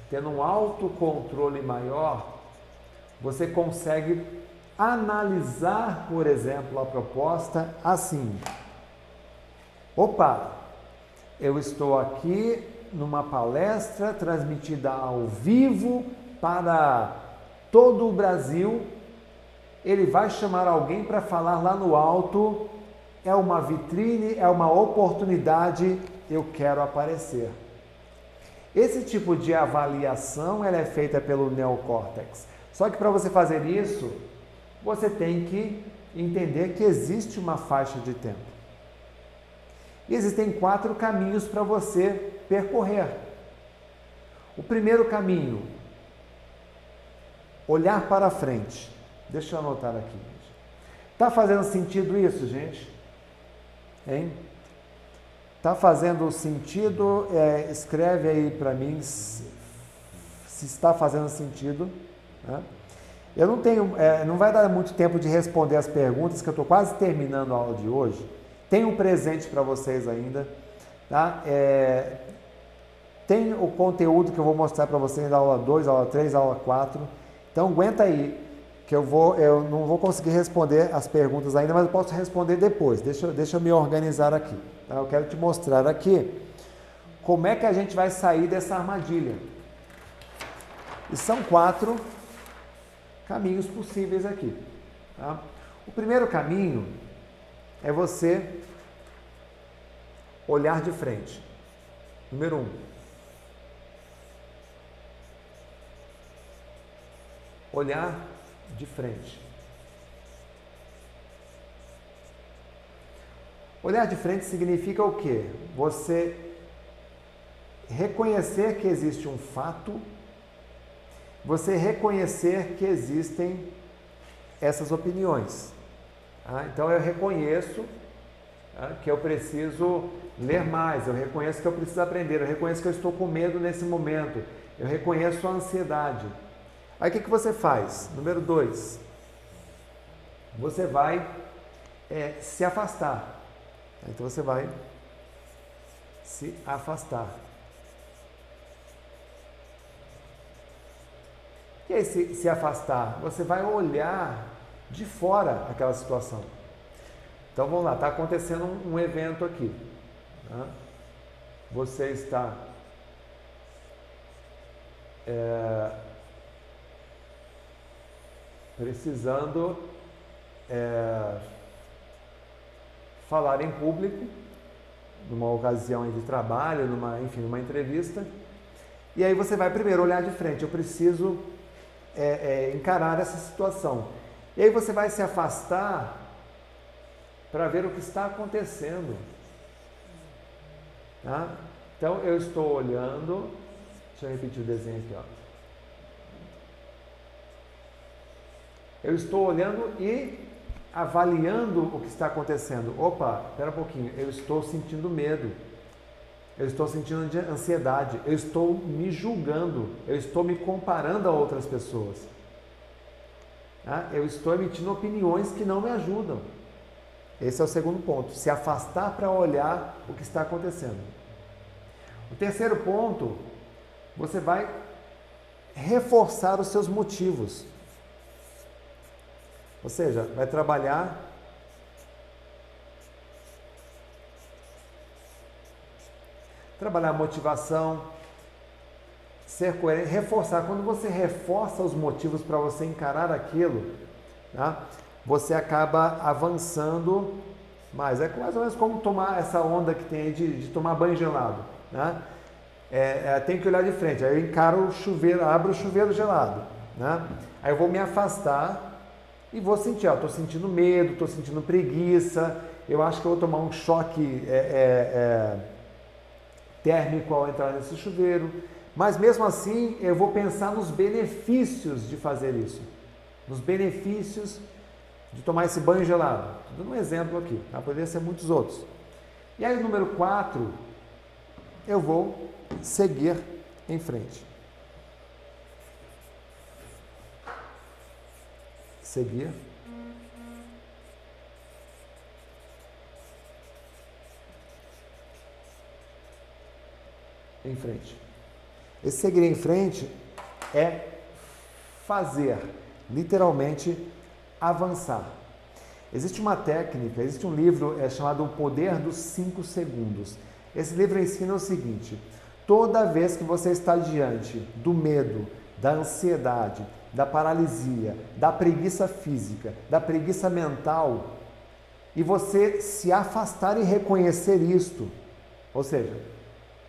tendo um autocontrole maior, você consegue analisar, por exemplo, a proposta assim. Opa, eu estou aqui numa palestra transmitida ao vivo para todo o Brasil. Ele vai chamar alguém para falar lá no alto. É uma vitrine, é uma oportunidade. Eu quero aparecer. Esse tipo de avaliação ela é feita pelo neocórtex. Só que para você fazer isso, você tem que entender que existe uma faixa de tempo. E existem quatro caminhos para você percorrer. O primeiro caminho, olhar para frente. Deixa eu anotar aqui. Está fazendo sentido isso, gente? Hein? Está fazendo sentido? É, escreve aí para mim se, se, está fazendo sentido. Né? Eu não tenho, é, não vai dar muito tempo de responder as perguntas, que eu estou quase terminando a aula de hoje. Tem um presente para vocês ainda. Tá? É, tem o conteúdo que eu vou mostrar para vocês na aula 2, aula 3, aula 4. Então aguenta aí, que eu, vou, eu não vou conseguir responder as perguntas ainda, mas eu posso responder depois. Deixa, deixa eu me organizar aqui. Tá? Eu quero te mostrar aqui como é que a gente vai sair dessa armadilha. E são quatro caminhos possíveis aqui. Tá? O primeiro caminho é você olhar de frente. Número um. Olhar de frente. Olhar de frente significa o quê? Você reconhecer que existe um fato, você reconhecer que existem essas opiniões. Ah, então eu reconheço ah, que eu preciso ler mais, eu reconheço que eu preciso aprender, eu reconheço que eu estou com medo nesse momento, eu reconheço a ansiedade. Aí o que, que você faz? Número dois, você vai é, se afastar. Então você vai se afastar. E aí, se, se afastar, você vai olhar de fora aquela situação. Então vamos lá, está acontecendo um, um, evento aqui. Né? Você está é, precisando é, falar em público, numa ocasião de trabalho, numa, enfim, numa entrevista. E aí você vai primeiro olhar de frente. Eu preciso é, é, encarar essa situação. E aí você vai se afastar para ver o que está acontecendo. Tá? Então eu estou olhando, deixa eu repetir o desenho aqui, ó. Eu estou olhando e avaliando o que está acontecendo. Opa, espera um pouquinho, eu estou sentindo medo. Eu estou sentindo ansiedade, eu estou me julgando, eu estou me comparando a outras pessoas. Tá? Eu estou emitindo opiniões que não me ajudam. Esse é o segundo ponto, se afastar para olhar o que está acontecendo. O terceiro ponto, você vai reforçar os seus motivos. Ou seja, vai trabalhar trabalhar motivação, ser coerente, reforçar. Quando você reforça os motivos para você encarar aquilo, tá? você acaba avançando mais. É mais ou menos como tomar essa onda que tem aí de, de tomar banho gelado. Né? É, é, tem que olhar de frente. Aí eu encaro o chuveiro, abro o chuveiro gelado. Né? Aí eu vou me afastar e vou sentir, estou sentindo medo, estou sentindo preguiça, eu acho que eu vou tomar um choque é, é, é térmico ao entrar nesse chuveiro, mas mesmo assim eu vou pensar nos benefícios de fazer isso, nos benefícios de tomar esse banho gelado. Estou dando um exemplo aqui, tá? poderia ser muitos outros. E aí, número 4, eu vou seguir em frente. Seguir em frente. Esse seguir em frente é fazer, literalmente avançar. Existe uma técnica, existe um livro é chamado O Poder dos 5 Segundos. Esse livro ensina o seguinte: toda vez que você está diante do medo, da ansiedade, da paralisia, da preguiça física, da preguiça mental, e você se afastar e reconhecer isto, ou seja,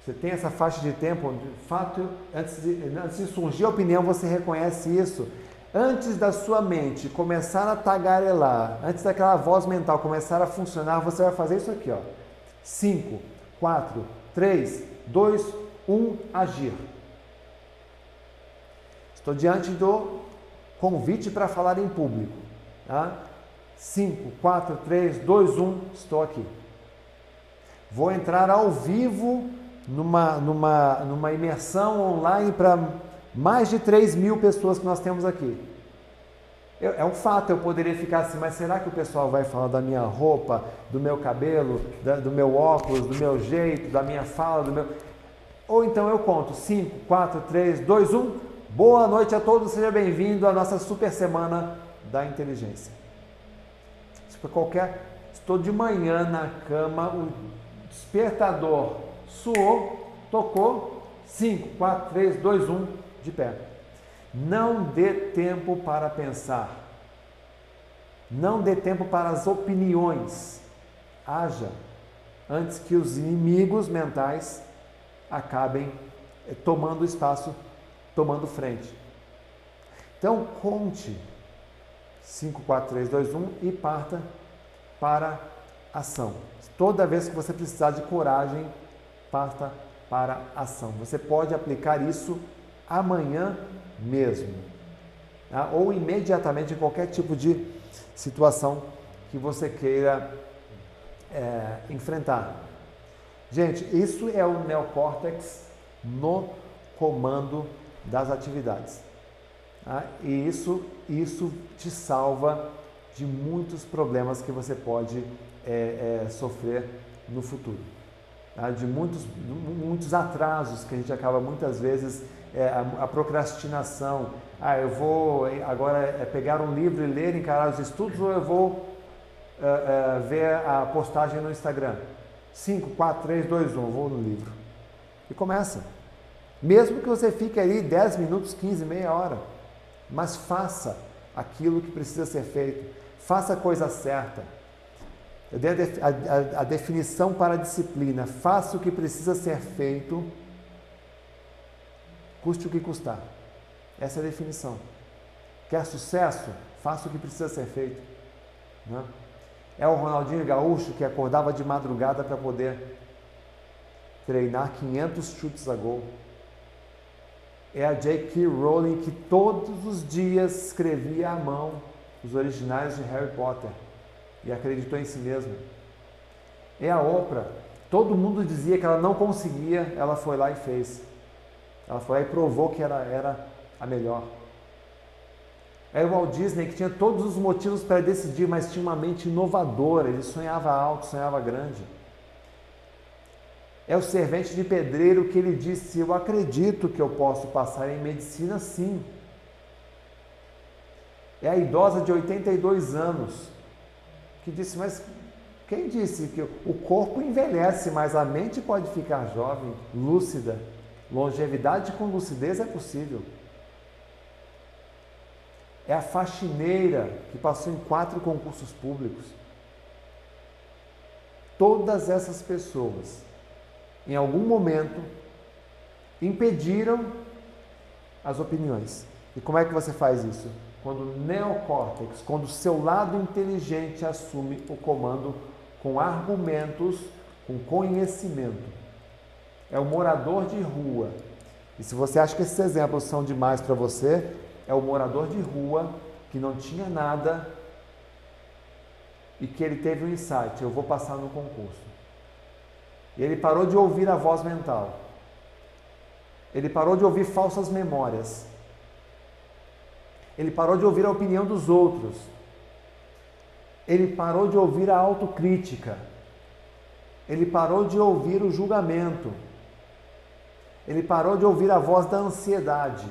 você tem essa faixa de tempo onde, fato, antes de, antes de surgir a opinião, você reconhece isso. Antes da sua mente começar a tagarelar, antes daquela voz mental começar a funcionar, você vai fazer isso aqui, ó. 5, 4, 3, 2, 1, agir. Estou diante do convite para falar em público. Tá? 5, 4, 3, 2, 1, estou aqui. Vou entrar ao vivo numa, numa, numa imersão online para mais de 3 mil pessoas que nós temos aqui. Eu, é um fato, eu poderia ficar assim, mas será que o pessoal vai falar da minha roupa, do meu cabelo, da, do meu óculos, do meu jeito, da minha fala, do meu. Ou então eu conto 5, 4, 3, 2, 1. Boa noite a todos, seja bem-vindo à nossa super semana da inteligência. Se for qualquer. Estou de manhã na cama, o despertador suou, tocou, 5, 4, 3, 2, 1, de pé. Não dê tempo para pensar. Não dê tempo para as opiniões. Haja antes que os inimigos mentais acabem eh, tomando espaço, tomando frente. Então, conte 5, 4, 3, 2, 1 e parta para ação. Toda vez que você precisar de coragem, parta para ação. Você pode aplicar isso amanhã mesmo, tá? ou imediatamente em qualquer tipo de situação que você queira é, enfrentar. Gente, isso é o neocórtex no comando das atividades. Tá? E isso, isso te salva de muitos problemas que você pode é, é, sofrer no futuro. Tá? De muitos, muitos atrasos que a gente acaba muitas vezes, é, a, a, procrastinação. Ah, eu vou agora é pegar um livro e ler, encarar os estudos ou eu vou é, é, ver a postagem no Instagram? 5, 4, 3, 2, 1, vou no livro. E começa. Mesmo que você fique ali 10 minutos, 15, meia hora, mas faça aquilo que precisa ser feito. Faça a coisa certa. Eu dei a, a, a definição para a disciplina. Faça o que precisa ser feito, custe o que custar. Essa é a definição. Quer sucesso? Faça o que precisa ser feito. Né? É o Ronaldinho Gaúcho que acordava de madrugada para poder treinar 500 chutes a gol. É a J.K. Rowling que todos os dias escrevia à mão os originais de Harry Potter e acreditou em si mesma. É a Oprah. Todo mundo dizia que ela não conseguia, ela foi lá e fez. Ela foi lá e provou que ela era a melhor. É o Walt Disney que tinha todos os motivos para decidir, mas tinha uma mente inovadora, ele sonhava alto, sonhava grande. É o servente de pedreiro que ele disse: Eu acredito que eu posso passar em medicina sim. É a idosa de 82 anos que disse: Mas quem disse que o corpo envelhece, mas a mente pode ficar jovem, lúcida? Longevidade com lucidez é possível. É a faxineira que passou em quatro concursos públicos. Todas essas pessoas, em algum momento, impediram as opiniões. E como é que você faz isso? Quando o neocórtex, quando o seu lado inteligente assume o comando com argumentos, com conhecimento. É o morador de rua. E se você acha que esses exemplos são demais para você, é o morador de rua que não tinha nada e que ele teve um insight: eu vou passar no concurso. E ele parou de ouvir a voz mental. Ele parou de ouvir falsas memórias. Ele parou de ouvir a opinião dos outros. Ele parou de ouvir a autocrítica. Ele parou de ouvir o julgamento. Ele parou de ouvir a voz da ansiedade.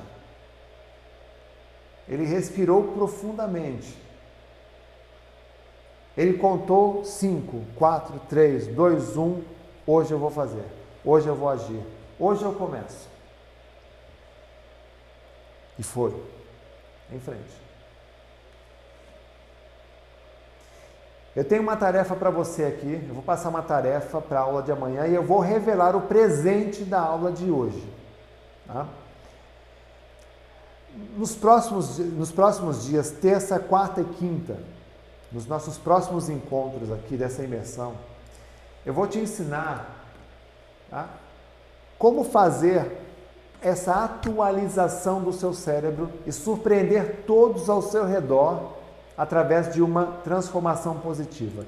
Ele respirou profundamente. Ele contou 5, 4, 3, 2, 1. Hoje eu vou fazer. Hoje eu vou agir. Hoje eu começo. E foi em frente. Eu tenho uma tarefa para você aqui. Eu vou passar uma tarefa para a aula de amanhã e eu vou revelar o presente da aula de hoje. Tá? Nos, próximos, nos próximos dias, terça, quarta e quinta, nos nossos próximos encontros aqui dessa imersão, eu vou te ensinar tá? como fazer essa atualização do seu cérebro e surpreender todos ao seu redor através de uma transformação positiva.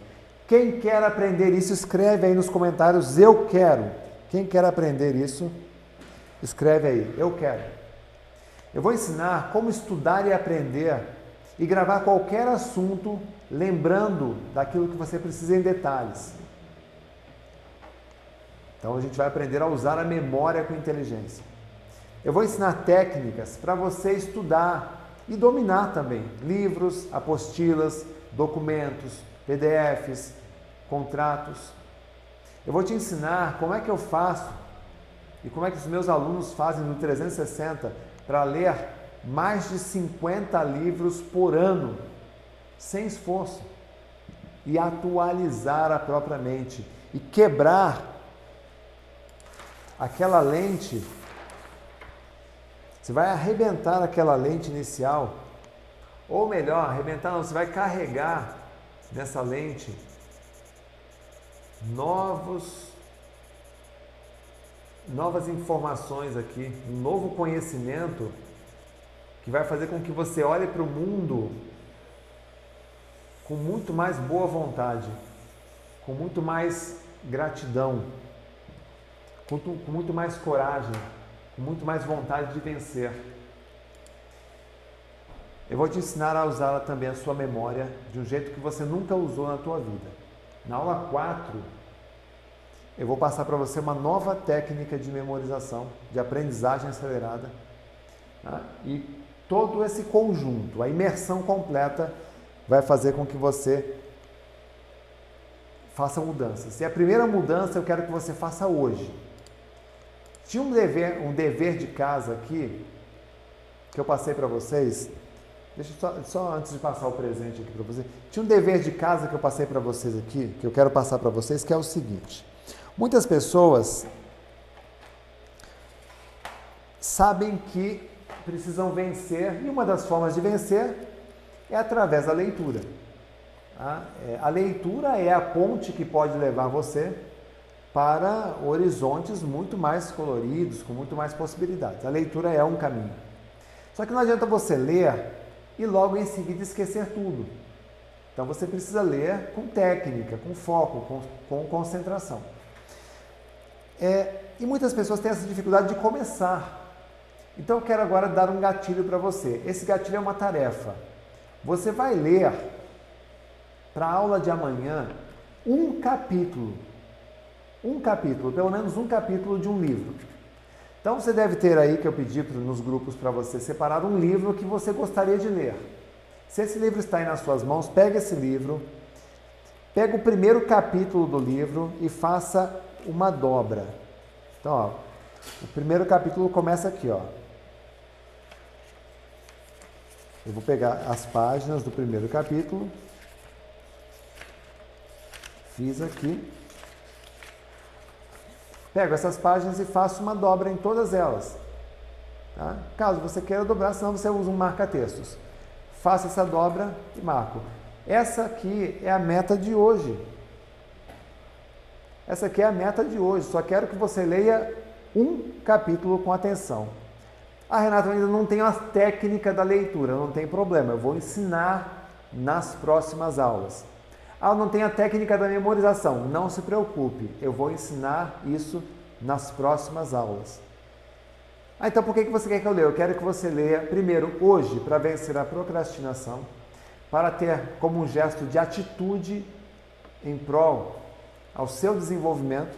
Quem quer aprender isso, escreve aí nos comentários eu quero. Quem quer aprender isso, escreve aí eu quero. Eu vou ensinar como estudar e aprender e gravar qualquer assunto lembrando daquilo que você precisa em detalhes. Então a gente vai aprender a usar a memória com inteligência. Eu vou ensinar técnicas para você estudar e dominar também livros, apostilas, documentos, PDFs, contratos. Eu vou te ensinar como é que eu faço e como é que os meus alunos fazem no 360 para ler mais de 50 livros por ano, sem esforço, e atualizar a própria mente e quebrar aquela lente. Você vai arrebentar aquela lente inicial, ou melhor, arrebentar não, você vai carregar nessa lente novos novas informações aqui, um novo conhecimento que vai fazer com que você olhe para o mundo com muito mais boa vontade, com muito mais gratidão, com, com muito mais coragem, com muito mais vontade de vencer. Eu vou te ensinar a usar também a sua memória de um jeito que você nunca usou na tua vida. Na aula 4, eu vou passar para você uma nova técnica de memorização, de aprendizagem acelerada. Tá? E todo esse conjunto, a imersão completa, vai fazer com que você faça mudanças. E a primeira mudança eu quero que você faça hoje. Tinha um dever, um dever de casa aqui que eu passei para vocês. Deixa só, só antes de passar o presente aqui para vocês. Tinha um dever de casa que eu passei para vocês aqui, que eu quero passar para vocês, que é o seguinte. Muitas pessoas sabem que precisam vencer, e uma das formas de vencer é através da leitura. Tá? É, a leitura é a ponte que pode levar você para horizontes muito mais coloridos, com muito mais possibilidades. A leitura é um caminho. Só que não adianta você ler e logo em seguida esquecer tudo. Então você precisa ler com técnica, com foco, com, com concentração. É, e muitas pessoas têm essa dificuldade de começar. Então eu quero agora dar um gatilho para você. Esse gatilho é uma tarefa. Você vai ler para a aula de amanhã um capítulo. Um capítulo, pelo menos um capítulo de um livro. Então você deve ter aí, que eu pedi nos grupos para você separar um livro que você gostaria de ler. Se esse livro está aí nas suas mãos, pega esse livro, pega o primeiro capítulo do livro e faça uma dobra. Então, ó, o primeiro capítulo começa aqui, ó. Eu vou pegar as páginas do primeiro capítulo. Fiz aqui. Pego essas páginas e faço uma dobra em todas elas. Tá? Caso você queira dobrar, senão você usa um marca-textos. Faça essa dobra e marco. Essa aqui é a meta de hoje. Essa aqui é a meta de hoje. Só quero que você leia um capítulo com atenção. Ah, Renato, ainda não tenho a técnica da leitura, não tem problema, eu vou ensinar nas próximas aulas. Ah, não tenho a técnica da memorização, não se preocupe, eu vou ensinar isso nas próximas aulas. Ah, então por que você quer que eu leia? Eu quero que você leia primeiro hoje para vencer a procrastinação, para ter como um gesto de atitude em prol ao seu desenvolvimento.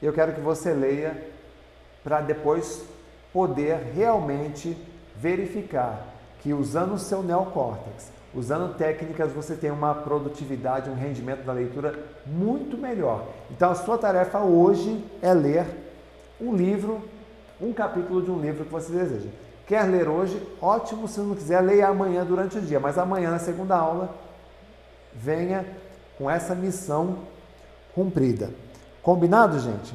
Eu quero que você leia para depois poder realmente verificar que usando o seu neocórtex, usando técnicas, você tem uma produtividade, um rendimento da leitura muito melhor. Então a sua tarefa hoje é ler um livro, um capítulo de um livro que você deseja. Quer ler hoje? Ótimo, se não quiser, leia amanhã durante o dia, mas amanhã na segunda aula venha com essa missão cumprida. Combinado, gente?